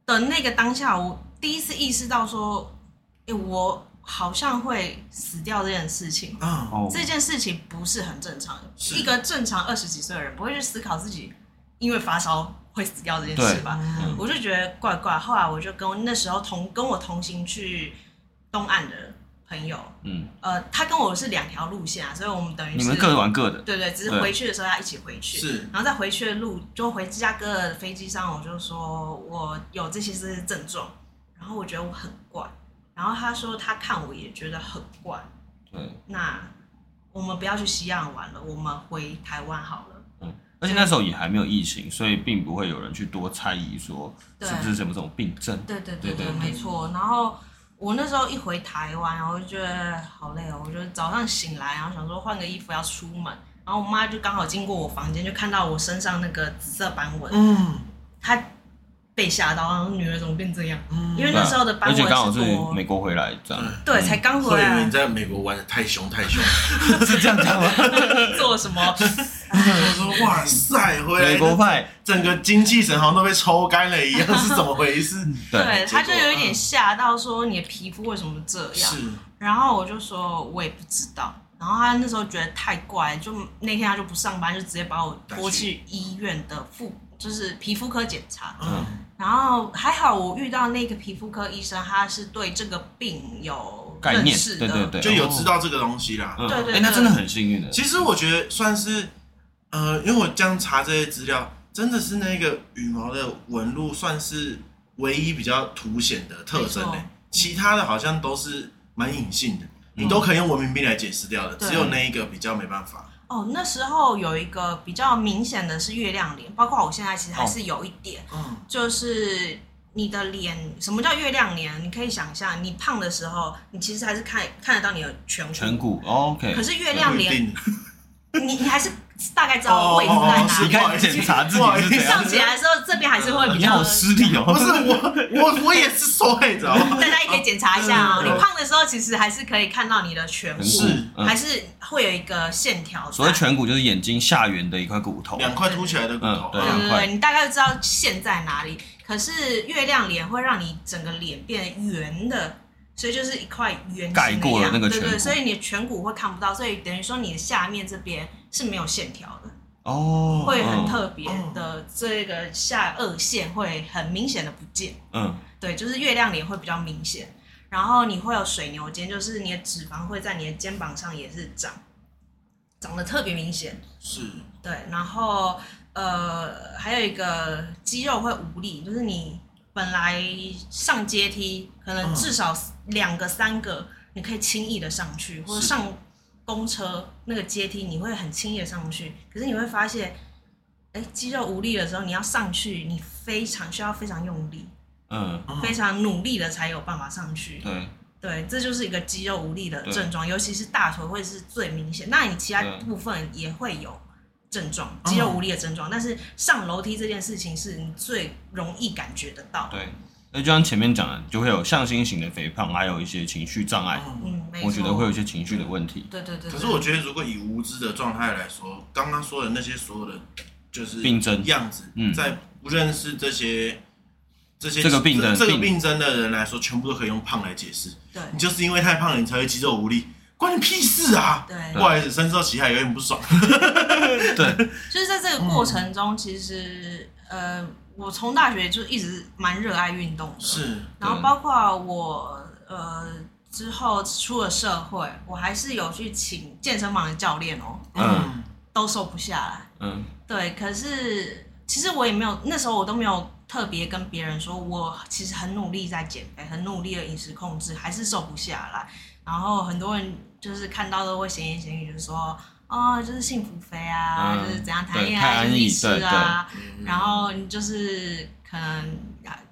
的那个当下，我第一次意识到说，哎，我。好像会死掉这件事情，啊，这件事情不是很正常。一个正常二十几岁的人不会去思考自己因为发烧会死掉这件事吧？嗯、我就觉得怪怪。后来我就跟那时候同跟我同行去东岸的朋友，嗯，呃，他跟我是两条路线啊，所以我们等于是你们各玩各的，对对，只是回去的时候要一起回去，是。然后在回去的路，就回芝加哥的飞机上，我就说我有这些这些症状，然后我觉得我很怪。然后他说他看我也觉得很怪，对，那我们不要去西岸玩了，我们回台湾好了。嗯，而且那时候也还没有疫情，所以并不会有人去多猜疑说是不是什么这种病症。对对对对，没错。然后我那时候一回台湾，然后就觉得好累哦，我就早上醒来，然后想说换个衣服要出门，然后我妈就刚好经过我房间，就看到我身上那个紫色斑纹，嗯，她。被吓到，然后女儿怎么变这样？因为那时候的斑纹是刚好是美国回来这样。对，才刚回来。你在美国玩的太凶太凶，<laughs> 是这样讲吗？<laughs> 做什么？<laughs> 我说哇塞，回来美国派，整个精气神好像都被抽干了一样，是怎么回事？对，他就有一点吓到，说你的皮肤为什么这样？是。然后我就说，我也不知道。然后他那时候觉得太怪，就那天他就不上班，就直接把我拖去医院的妇，就是皮肤科检查。嗯，然后还好我遇到那个皮肤科医生，他是对这个病有认识的，概念，对对对，就有知道这个东西啦。嗯、对对，哎，那真的很幸运的。其实我觉得算是，呃，因为我这样查这些资料，真的是那个羽毛的纹路算是唯一比较凸显的特征嘞，其他的好像都是蛮隐性的。你都可以用文明病来解释掉的，只有那一个比较没办法。哦，那时候有一个比较明显的是月亮脸，包括我现在其实还是有一点，嗯，就是你的脸，什么叫月亮脸？你可以想象，你胖的时候，你其实还是看看得到你的颧骨，颧骨，OK。可是月亮脸，<laughs> 你你还是。大概知道位置在哪里。你看检查自己是怎样。上起来的时候，这边还是会比较。你好失礼哦。不是我，我我也是说，你知道吗？大家也可以检查一下哦。你胖的时候，其实还是可以看到你的颧骨，还是会有一个线条。所谓颧骨就是眼睛下缘的一块骨头，两块凸起来的骨头。对对对，你大概知道线在哪里。可是月亮脸会让你整个脸变圆的，所以就是一块圆形盖过了那个颧骨。对对，所以你的颧骨会看不到，所以等于说你的下面这边。是没有线条的哦，会很特别的，这个下颚线会很明显的不见。嗯，对，就是月亮脸会比较明显，然后你会有水牛肩，就是你的脂肪会在你的肩膀上也是长，长得特别明显。是，对，然后呃还有一个肌肉会无力，就是你本来上阶梯可能至少两个三个，你可以轻易的上去，或者上。公车那个阶梯，你会很轻易的上去，可是你会发现，哎，肌肉无力的时候，你要上去，你非常需要非常用力，嗯，非常努力的才有办法上去。对，对，这就是一个肌肉无力的症状，尤其是大腿会是最明显。那你其他部分也会有症状，肌肉无力的症状，但是上楼梯这件事情是你最容易感觉得到。对。那就像前面讲的，就会有向心型的肥胖，还有一些情绪障碍。嗯，我觉得会有一些情绪的问题。对对对。可是我觉得，如果以无知的状态来说，刚刚说的那些所有的就是病症样子，嗯，在不认识这些这些这个病症这个病症的人来说，全部都可以用胖来解释。对，你就是因为太胖了，你才会肌肉无力，关你屁事啊！对，不好意思，深受其害，有点不爽。<laughs> 对，就是在这个过程中，其实呃。我从大学就一直蛮热爱运动的，是。然后包括我呃之后出了社会，我还是有去请健身房的教练哦，嗯，都瘦不下来，嗯，对。可是其实我也没有，那时候我都没有特别跟别人说，我其实很努力在减肥，很努力的饮食控制，还是瘦不下来。然后很多人就是看到都会闲言闲语，就是说。哦，就是幸福肥啊，嗯、就是怎样谈恋爱就一直吃啊，然后你就是可能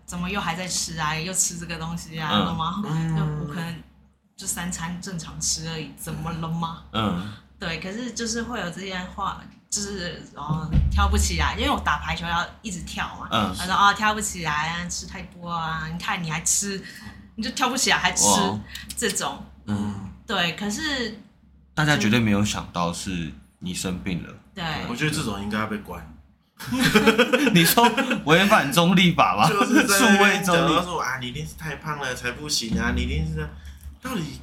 怎么又还在吃啊，又吃这个东西啊，懂吗？嗯、就不可能就三餐正常吃而已，怎么了吗？嗯，对，可是就是会有这些话，就是然后跳不起来，因为我打排球要一直跳嘛，嗯，他说哦跳不起来，吃太多啊，你看你还吃，你就跳不起来还吃这种，嗯，对，可是。大家绝对没有想到是你生病了。对，我觉得这种应该要被关。<laughs> 你说违反中立法吗？就是数位中立说啊，你一定是太胖了才不行啊，你一定是这样，到底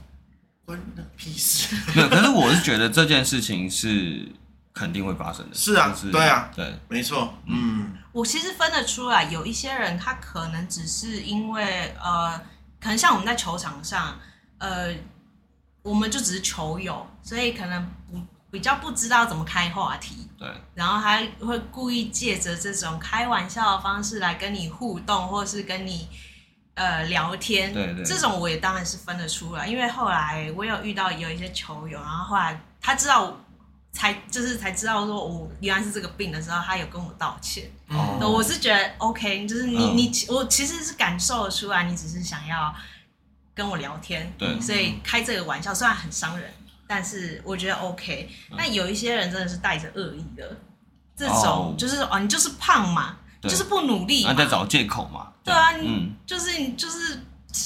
关那屁事？没有，可是我是觉得这件事情是肯定会发生的。是啊，是对啊，对，没错。嗯，我其实分得出来，有一些人他可能只是因为呃，可能像我们在球场上，呃。我们就只是球友，所以可能不比较不知道怎么开话题。对，然后他会故意借着这种开玩笑的方式来跟你互动，或是跟你呃聊天。对对，这种我也当然是分得出来，因为后来我有遇到有一些球友，然后后来他知道才就是才知道说我原来是这个病的时候，他有跟我道歉。哦，我是觉得 OK，就是你、嗯、你我其实是感受得出来，你只是想要。跟我聊天，对，所以开这个玩笑虽然很伤人，但是我觉得 OK。但有一些人真的是带着恶意的，这种就是哦，你就是胖嘛，就是不努力，在找借口嘛。对啊，你就是你就是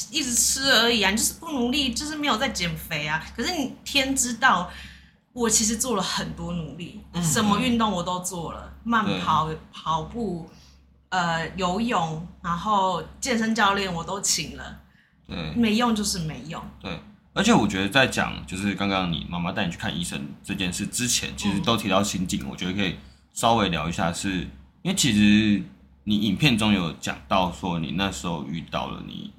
一直吃而已啊，你就是不努力，就是没有在减肥啊。可是你天知道，我其实做了很多努力，什么运动我都做了，慢跑、跑步、呃游泳，然后健身教练我都请了。对，没用就是没用。对，而且我觉得在讲就是刚刚你妈妈带你去看医生这件事之前，其实都提到心境，我觉得可以稍微聊一下是，是因为其实你影片中有讲到说你那时候遇到了你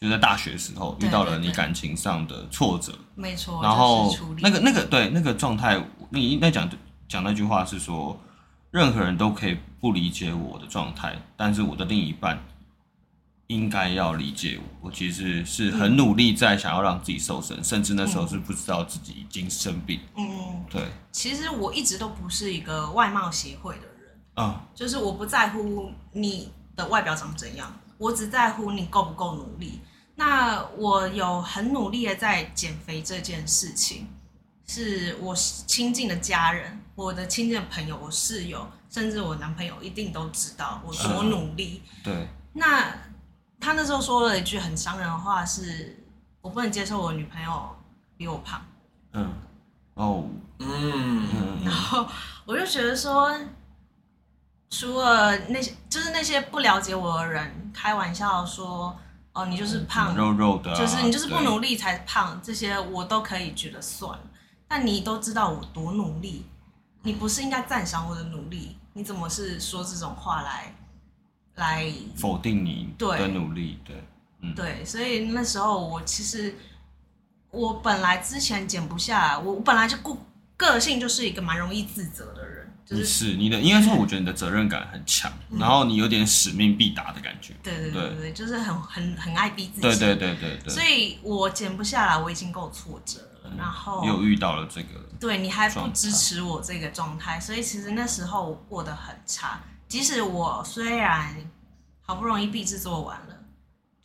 就在大学时候遇到了你感情上的挫折，没错，然后那个那个对那个状态，你应该讲讲那句话是说。任何人都可以不理解我的状态，但是我的另一半应该要理解我。我其实是很努力在想要让自己瘦身，嗯、甚至那时候是不知道自己已经生病。嗯，对。其实我一直都不是一个外貌协会的人啊，就是我不在乎你的外表长怎样，我只在乎你够不够努力。那我有很努力的在减肥这件事情。是我亲近的家人，我的亲近的朋友，我室友，甚至我男朋友，一定都知道我多努力。嗯、对。那他那时候说了一句很伤人的话是，是我不能接受我女朋友比我胖。嗯。哦。嗯。然后我就觉得说，除了那些，就是那些不了解我的人开玩笑说，哦，你就是胖，肉肉的、啊，就是你就是不努力才胖，这些我都可以觉得算了。但你都知道我多努力，你不是应该赞赏我的努力？你怎么是说这种话来来否定你的努力？对，对，嗯，对，所以那时候我其实我本来之前减不下来，我本来就个个性就是一个蛮容易自责的人，就是，是你的应该说，我觉得你的责任感很强，嗯，然后你有点使命必达的感觉，对对对对，对就是很很很爱逼自己，对对对对对，所以我减不下来，我已经够挫折了。然后又遇到了这个，对，你还不支持我这个状态，所以其实那时候我过得很差。即使我虽然好不容易毕制作完了，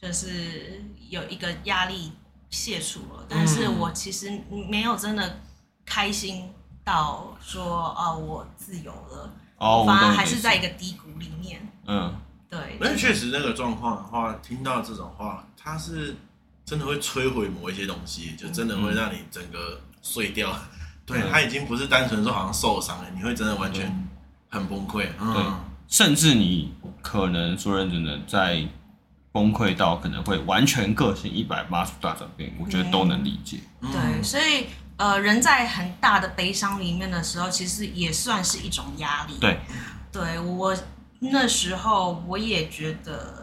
就是有一个压力卸除了，但是我其实没有真的开心到说哦，我自由了，哦，反而还是在一个低谷里面。嗯，对。但确实那个状况的话，听到这种话，它是。真的会摧毁某一些东西，就真的会让你整个碎掉。嗯、对，它已经不是单纯说好像受伤了，你会真的完全很崩溃。嗯，对，甚至你可能说认真的在崩溃到可能会完全个性一百八十度大转变，我觉得都能理解。嗯、对，所以呃，人在很大的悲伤里面的时候，其实也算是一种压力。对，对我那时候我也觉得。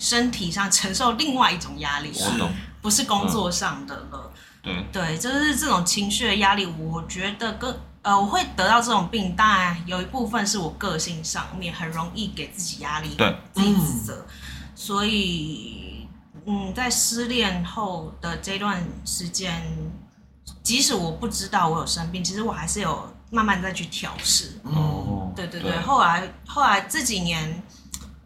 身体上承受另外一种压力，是不是工作上的了？嗯、对对，就是这种情绪的压力。我觉得跟呃，我会得到这种病，当然有一部分是我个性上面很容易给自己压力，对，自己自责。所以，嗯，在失恋后的这段时间，即使我不知道我有生病，其实我还是有慢慢再去调试。哦，对对对，对后来后来这几年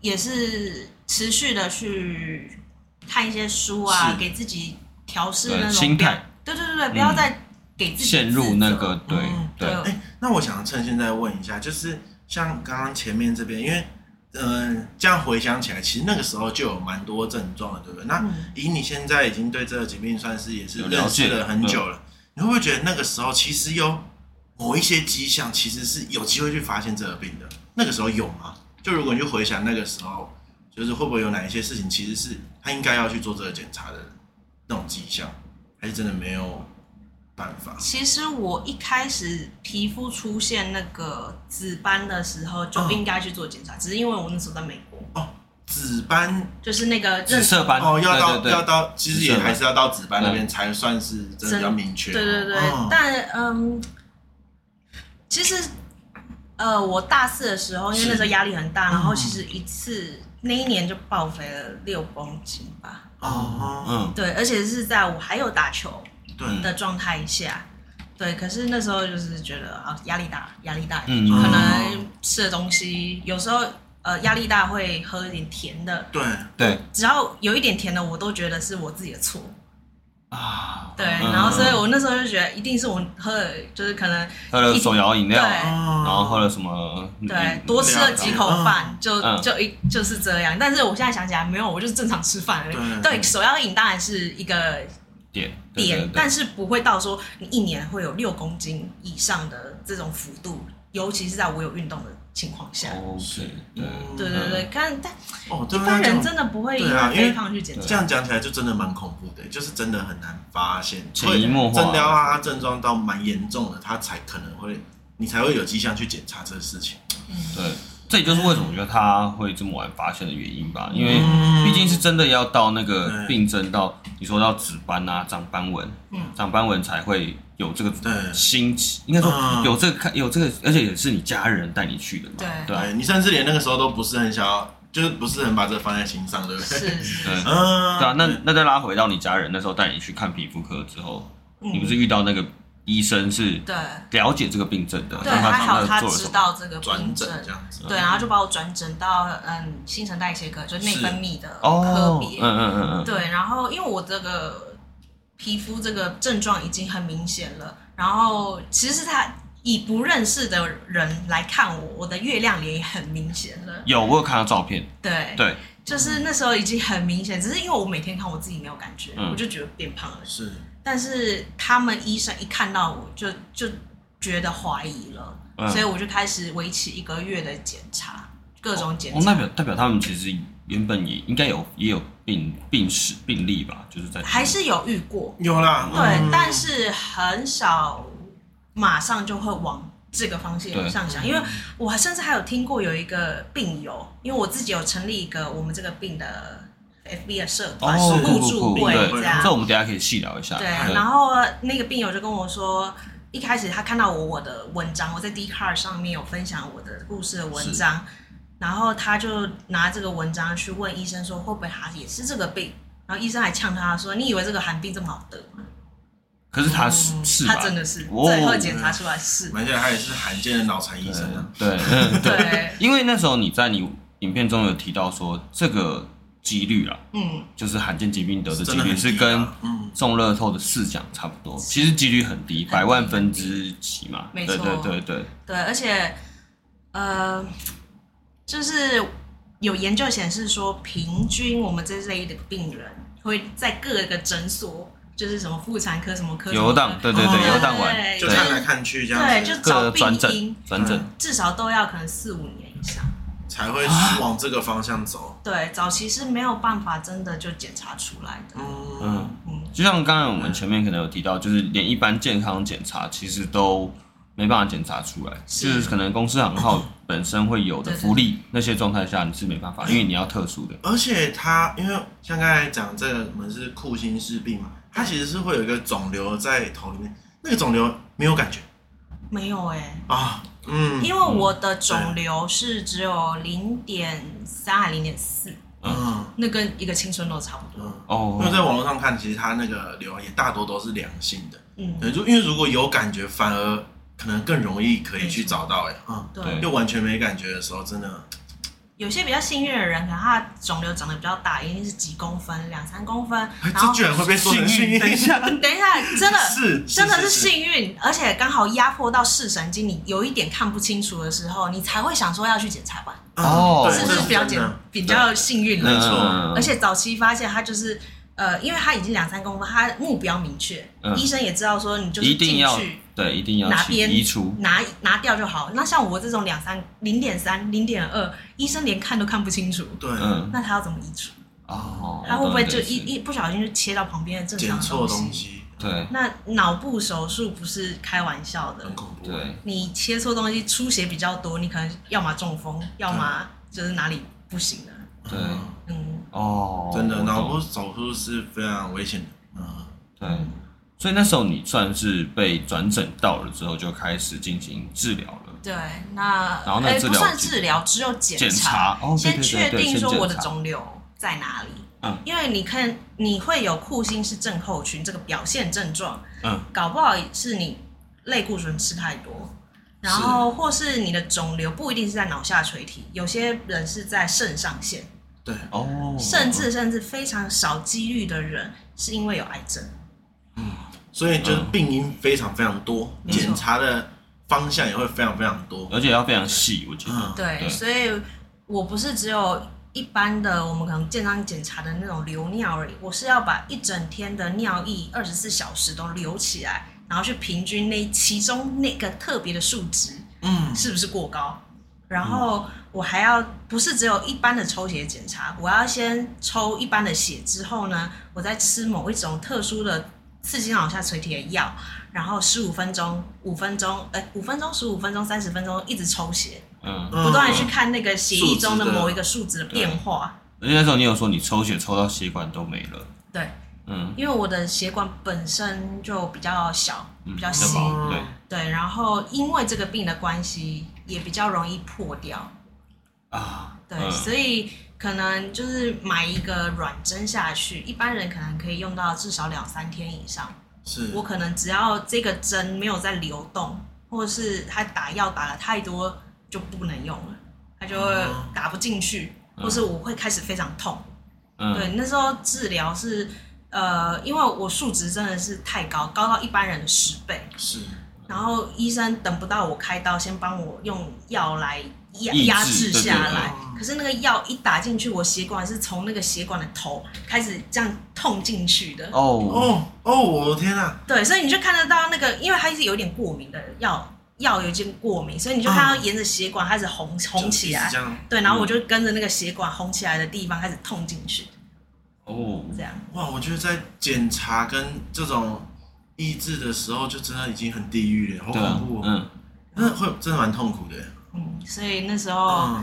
也是。持续的去看一些书啊，给自己调试那种心态。对对对对，不要再给自己陷入那个对对。哎，那我想趁现在问一下，就是像刚刚前面这边，因为嗯、呃，这样回想起来，其实那个时候就有蛮多症状了，对不对？那以你现在已经对这个疾病算是也是认识了很久了，你会不会觉得那个时候其实有某一些迹象，其实是有机会去发现这个病的？那个时候有吗？就如果你去回想那个时候。就是会不会有哪一些事情，其实是他应该要去做这个检查的那种迹象，还是真的没有办法？其实我一开始皮肤出现那个紫斑的时候，就应该去做检查，哦，只是因为我那时候在美国。哦，紫斑。就是那个紫色斑。哦，要到要到，其实也还是要到紫斑那边才算是真的比较明确。对对对，哦，但嗯，其实呃，我大四的时候，因为那时候压力很大，然后其实一次。那一年就爆肥了六公斤吧。哦，嗯，对，而且是在我还有打球的状态下，对，可是那时候就是觉得啊，压力大，压力大，嗯，可能吃的东西有时候呃压力大会喝一点甜的，对。对，只要有一点甜的，我都觉得是我自己的错。啊，对，然后所以我那时候就觉得一定是我喝了，就是可能喝了手摇饮料，对，然后喝了什么，对，多吃了几口饭，就就一就是这样。但是我现在想起来，没有，我就是正常吃饭而已。对，手摇饮当然是一个点点，但是不会到说你一年会有六公斤以上的这种幅度，尤其是在我有运动的情况下。哦，是，对，对对对，看但哦，一般人真的不会因为肥胖去检查。这样讲起来就真的蛮恐怖的，就是真的很难发现，潜移默化，诊疗啊症状到蛮严重的，他才可能会，你才会有迹象去检查这个事情。对。这也就是为什么我觉得他会这么晚发现的原因吧，因为毕竟是真的要到那个病症到你说到紫斑啊、长斑纹，长斑纹才会有这个心情，应该说有这个看有这个，而且也是你家人带你去的嘛，对，对，你甚至连那个时候都不是很想要，就是不是很把这个放在心上，对不对？是，对，对啊，那那再拉回到你家人那时候带你去看皮肤科之后，你不是遇到那个？医生是对。了解这个病症的，对，还好他知道这个病症，这样子，对，然后就把我转诊到嗯新陈代谢科，就是内分泌的科别，嗯嗯嗯嗯，对，然后因为我这个皮肤这个症状已经很明显了，然后其实他以不认识的人来看我，我的月亮脸也很明显了，有，我有看到照片，对对，就是那时候已经很明显，只是因为我每天看我自己没有感觉，我就觉得变胖了，是。但是他们医生一看到我就就觉得怀疑了，嗯、所以我就开始维持一个月的检查，各种检查。哦，代表代表他们其实原本也应该有也有病病史病例吧，就是在还是有遇过，有啦，对，嗯、但是很少马上就会往这个方向上想，因为我甚至还有听过有一个病友，因为我自己有成立一个我们这个病的。F B 的社团互助会这样，这我们等下可以细聊一下。对，然后那个病友就跟我说，一开始他看到我我的文章，我在 Dcard 上面有分享我的故事的文章，然后他就拿这个文章去问医生说，会不会他也是这个病？然后医生还呛他说，你以为这个寒病这么好得吗？可是他是是他真的是最后检查出来是，而且他也是罕见的脑残医生啊。对 <laughs> 对，因为那时候你在你影片中有提到说这个。几率啊，嗯，就是罕见疾病得的几率是跟中乐透的四奖差不多，其实几率很低，百万分之几嘛，没错，对对对对，对，而且呃，就是有研究显示说，平均我们这类的病人会在各个诊所，就是什么妇产科什么科游荡，对对对，游荡完就看来看去这样，对，就找病因转诊，至少都要可能四五年以上。才会往这个方向走。<gasps> 对，早期是没有办法真的就检查出来的。嗯嗯，就像刚才我们前面可能有提到，就是连一般健康检查其实都没办法检查出来，就是可能公司行号本身会有的福利那些状态下你是没办法，因为你要特殊的。而且它因为像刚才讲这个我们是库欣氏病嘛，它其实是会有一个肿瘤在头里面，那个肿瘤没有感觉。没有哎。啊。嗯，因为我的肿瘤是只有零点三还零点四，嗯，那跟一个青春痘差不多。哦，因为在网络上看，其实它那个瘤也大多都是良性的。嗯，对，就因为如果有感觉，反而可能更容易可以去找到。哎，嗯，对，又完全没感觉的时候，真的。有些比较幸运的人，可能他肿瘤长得比较大，一定是几公分、两三公分。然后这居然会被说幸运？等一下，等一下，真的 <laughs> 是真的是幸运，而且刚好压迫到视神经，你有一点看不清楚的时候，你才会想说要去检查吧？哦，是不是比较简比较幸运？没错，而且早期发现他就是呃，因为他已经两三公分，他目标明确，医生也知道说你就是进去。对，一定要拿边移除，拿拿掉就好。那像我这种两三零点三、零点二，医生连看都看不清楚。对，那他要怎么移除？哦，他会不会就一一不小心就切到旁边的正常东西？对，那脑部手术不是开玩笑的，很恐怖。对，你切错东西，出血比较多，你可能要么中风，要么就是哪里不行了。对，嗯，哦，真的，脑部手术是非常危险的。嗯，对。所以那时候你算是被转诊到了之后，就开始进行治疗了。对，那然后那治疗不算治疗，只有检查，检查哦、先确定说我的肿瘤在哪里。嗯，因为你看你会有库欣氏症候群这个表现症状，嗯，搞不好是你类固醇吃太多，然后或是你的肿瘤不一定是在脑下垂体，有些人是在肾上腺。对，哦，甚至甚至非常少几率的人是因为有癌症。嗯。所以就是病因非常非常多，检、嗯、查的方向也会非常非常多，而且要非常细，我觉得。嗯、对，对。所以我不是只有一般的我们可能健康检查的那种留尿而已，我是要把一整天的尿液二十四小时都留起来，然后去平均那其中那个特别的数值，嗯，是不是过高？然后我还要不是只有一般的抽血检查，我要先抽一般的血之后呢，我再吃某一种特殊的刺激脑下垂体的药，然后十五分钟、五分钟，哎，五分钟、十五分钟、三十分钟一直抽血，嗯，不断的去看那个血液中的某一个数值的变化。而且那时候你有说你抽血抽到血管都没了，对。嗯，因为我的血管本身就比较小，比较细，嗯、对。对，然后因为这个病的关系，也比较容易破掉。啊，对，嗯、所以可能就是买一个软针下去，一般人可能可以用到至少两三天以上。是，我可能只要这个针没有在流动，或者是他打药打了太多就不能用了，他就会打不进去，嗯、或是我会开始非常痛。嗯，对，那时候治疗是。呃，因为我数值真的是太高，高到一般人的十倍。是。然后医生等不到我开刀，先帮我用药来压压制下来。可是那个药一打进去，我血管是从那个血管的头开始这样痛进去的。哦哦哦！我的天啊！对，所以你就看得到那个，因为它是有点过敏的药，药有点过敏，所以你就看到沿着血管开始红红起来。对，然后我就跟着那个血管红起来的地方开始痛进去。哦，这样哇！我觉得在检查跟这种医治的时候，就真的已经很地狱了，好恐怖哦。嗯，那会真的蛮痛苦的。嗯，所以那时候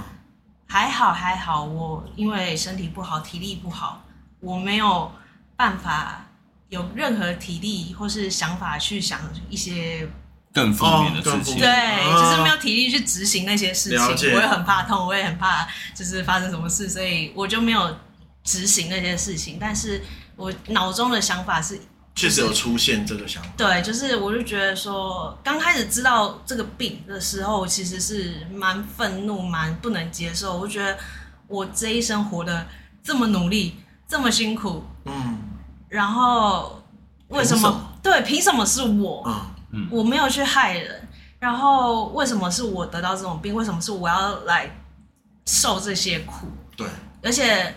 还好还好，我因为身体不好，体力不好，我没有办法有任何体力或是想法去想一些更负面的事情。对，就是没有体力去执行那些事情。我也很怕痛，我也很怕就是发生什么事，所以我就没有。执行那些事情，但是我脑中的想法是，确实有出现这个想法。对，就是我就觉得说，刚开始知道这个病的时候，其实是蛮愤怒、蛮不能接受。我觉得我这一生活的这么努力、这么辛苦，嗯，然后为什么？什么对，凭什么是我？嗯，我没有去害人，然后为什么是我得到这种病？为什么是我要来受这些苦？对，而且。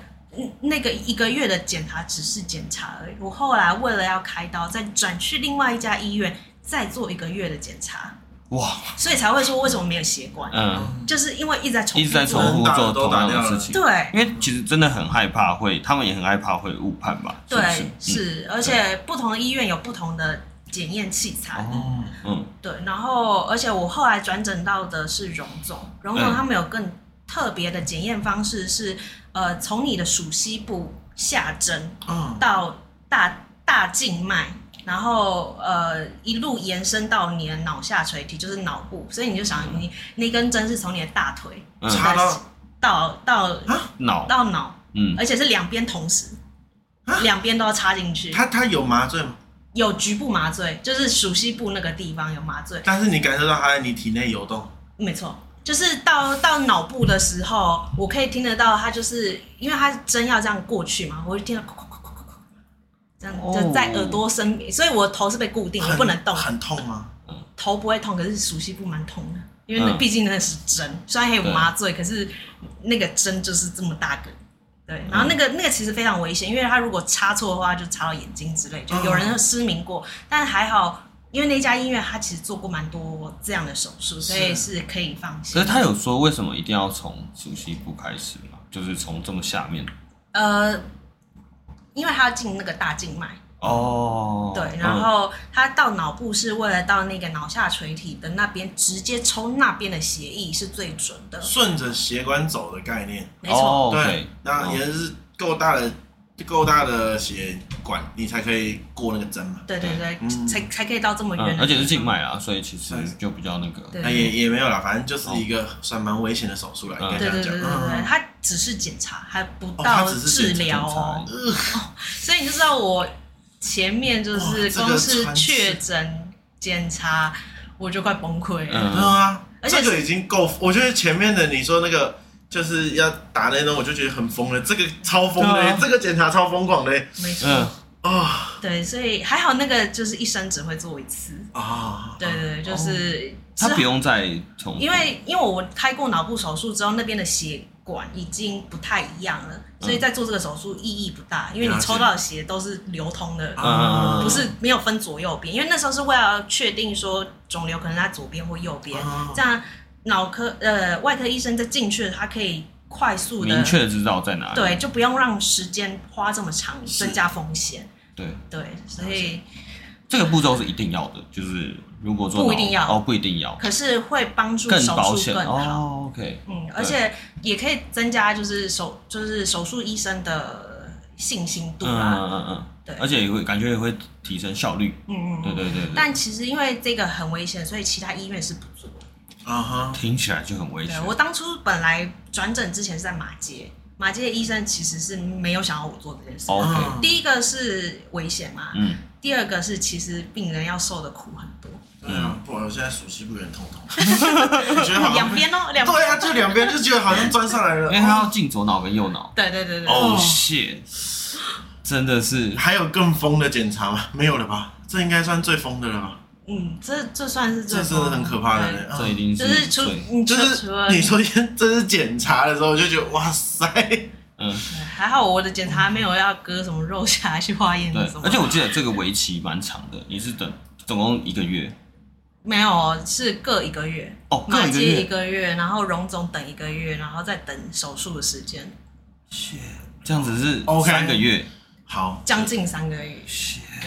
那个一个月的检查只是检查而已。我后来为了要开刀，再转去另外一家医院，再做一个月的检查。哇！所以才会说为什么没有血管？嗯，就是因为一直在重复，一直在重复做同样的事情。对，因为其实真的很害怕会，他们也很害怕会误判吧？对，是，而且不同的医院有不同的检验器材。哦，嗯，对。然后，而且我后来转诊到的是荣总，荣总他们有更特别的检验方式是。呃，从你的属膝部下针，嗯。到大大静脉，然后呃一路延伸到你的脑下垂体，就是脑部，所以你就想你那根针是从你的大腿插到到到脑。到脑，嗯，而且是两边同时，两边都要插进去。它它有麻醉吗？有局部麻醉，就是属膝部那个地方有麻醉，但是你感受到它在你体内游动，没错。就是到到脑部的时候，我可以听得到它，就是因为它针要这样过去嘛，我就听到咔咔咔咔咔，这样就在耳朵身边，所以我的头是被固定，我不能动。很痛吗？头不会痛，可是熟悉部蛮痛的，因为那毕竟那是针，虽然还有麻醉，可是那个针就是这么大个，对。然后那个那个其实非常危险，因为他如果插错的话，就插到眼睛之类，就有人失明过，但还好。因为那家医院他其实做过蛮多这样的手术，所以是可以放心。可是他有说为什么一定要从鼠蹊部开始吗？就是从这么下面。呃，因为他要进那个大静脉。哦。对，然后他到脑部是为了到那个脑下垂体的那边，直接抽那边的血液是最准的。顺着血管走的概念。没错。对，那也是够大的。够大的血管，你才可以过那个针嘛？对对对，才才可以到这么远，而且是静脉啊，所以其实就比较那个。那也也没有啦，反正就是一个算蛮危险的手术啦，应该这样讲。对对对对对，它只是检查，还不到治疗哦。<laughs> 所以你就知道我前面就是光是确诊检查，我就快崩溃了。对啊，而且这个已经够，我觉得前面的你说那个。就是要打那种，我就觉得很疯了。这个超疯的，啊、这个检查超疯狂的。没错啊，哦、对，所以还好那个就是一生只会做一次啊。对对对，就是他不用再重，因为因为我开过脑部手术之后，那边的血管已经不太一样了，所以在做这个手术意义不大，因为你抽到的血都是流通的，啊、不是没有分左右边。因为那时候是为了确定说肿瘤可能在左边或右边，啊、这样。脑科呃外科医生在进去，他可以快速的明确知道在哪里。对，就不用让时间花这么长，增加风险。对对，所以这个步骤是一定要的，就是如果做不一定要哦，不一定要，可是会帮助手更保险术更好。哦，OK，嗯，而且也可以增加就是手就是手术医生的信心度啊。嗯嗯嗯，对，而且也会感觉也会提升效率。嗯嗯，对对对。但其实因为这个很危险，所以其他医院是不做。啊哈，听起来就很危险。对，我当初本来转诊之前是在马街，马街的医生其实是没有想要我做这件事。OK，第一个是危险嘛，嗯，第二个是其实病人要受的苦很多。嗯，不然，我现在熟悉不忍痛痛，<laughs> 我觉得好两边哦，<laughs> 两边。对啊，就两边就觉得好像钻上来了，因为他要进左脑跟右脑。对对对对。哦，shit，真的是。还有更疯的检查吗？没有了吧？这应该算最疯的了吧？嗯，这这算是这真的很可怕的嘞，这一定是就是出，就是你昨天这是检查的时候，我就觉得哇塞，<laughs> 嗯，还好我的检查没有要割什么肉下来去 <laughs> 化验什么，而且我记得这个为期蛮长的，你是等总共一个月？没有，是各一个月哦，各一个月，一个月，然后荣总等一个月，然后再等手术的时间。切，这样子是 OK 三个月，好，将近三个月，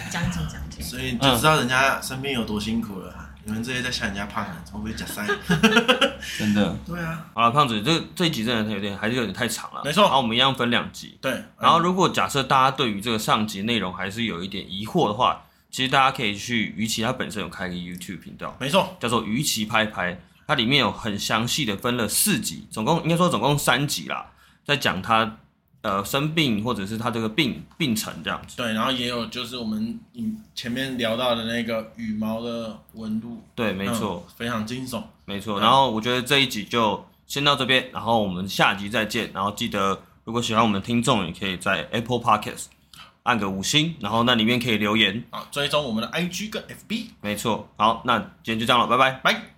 将近将近。所以就知道人家生病有多辛苦了。你们这些在笑人家胖的，会不会假塞？<laughs> 真的。对啊。好了，胖子，这这一集真的有点还是有点太长了。没错。然后我们一样分两集。对。然后如果假设大家对于这个上集内容还是有一点疑惑的话，其实大家可以去于琦他本身有开个 YouTube 频道，没错，叫做于琦拍拍，它里面有很详细的分了四集，总共应该说总共三集啦，在讲他。呃，生病或者是他这个病病程这样子。对，然后也有就是我们前面聊到的那个羽毛的纹路。对，没错，嗯，非常惊悚。没错，然后我觉得这一集就先到这边，然后我们下集再见。然后记得，如果喜欢我们的听众，也可以在 Apple Podcast 按个五星，然后那里面可以留言。啊，追踪我们的 IG 跟 FB。没错，好，那今天就这样了，拜拜，拜。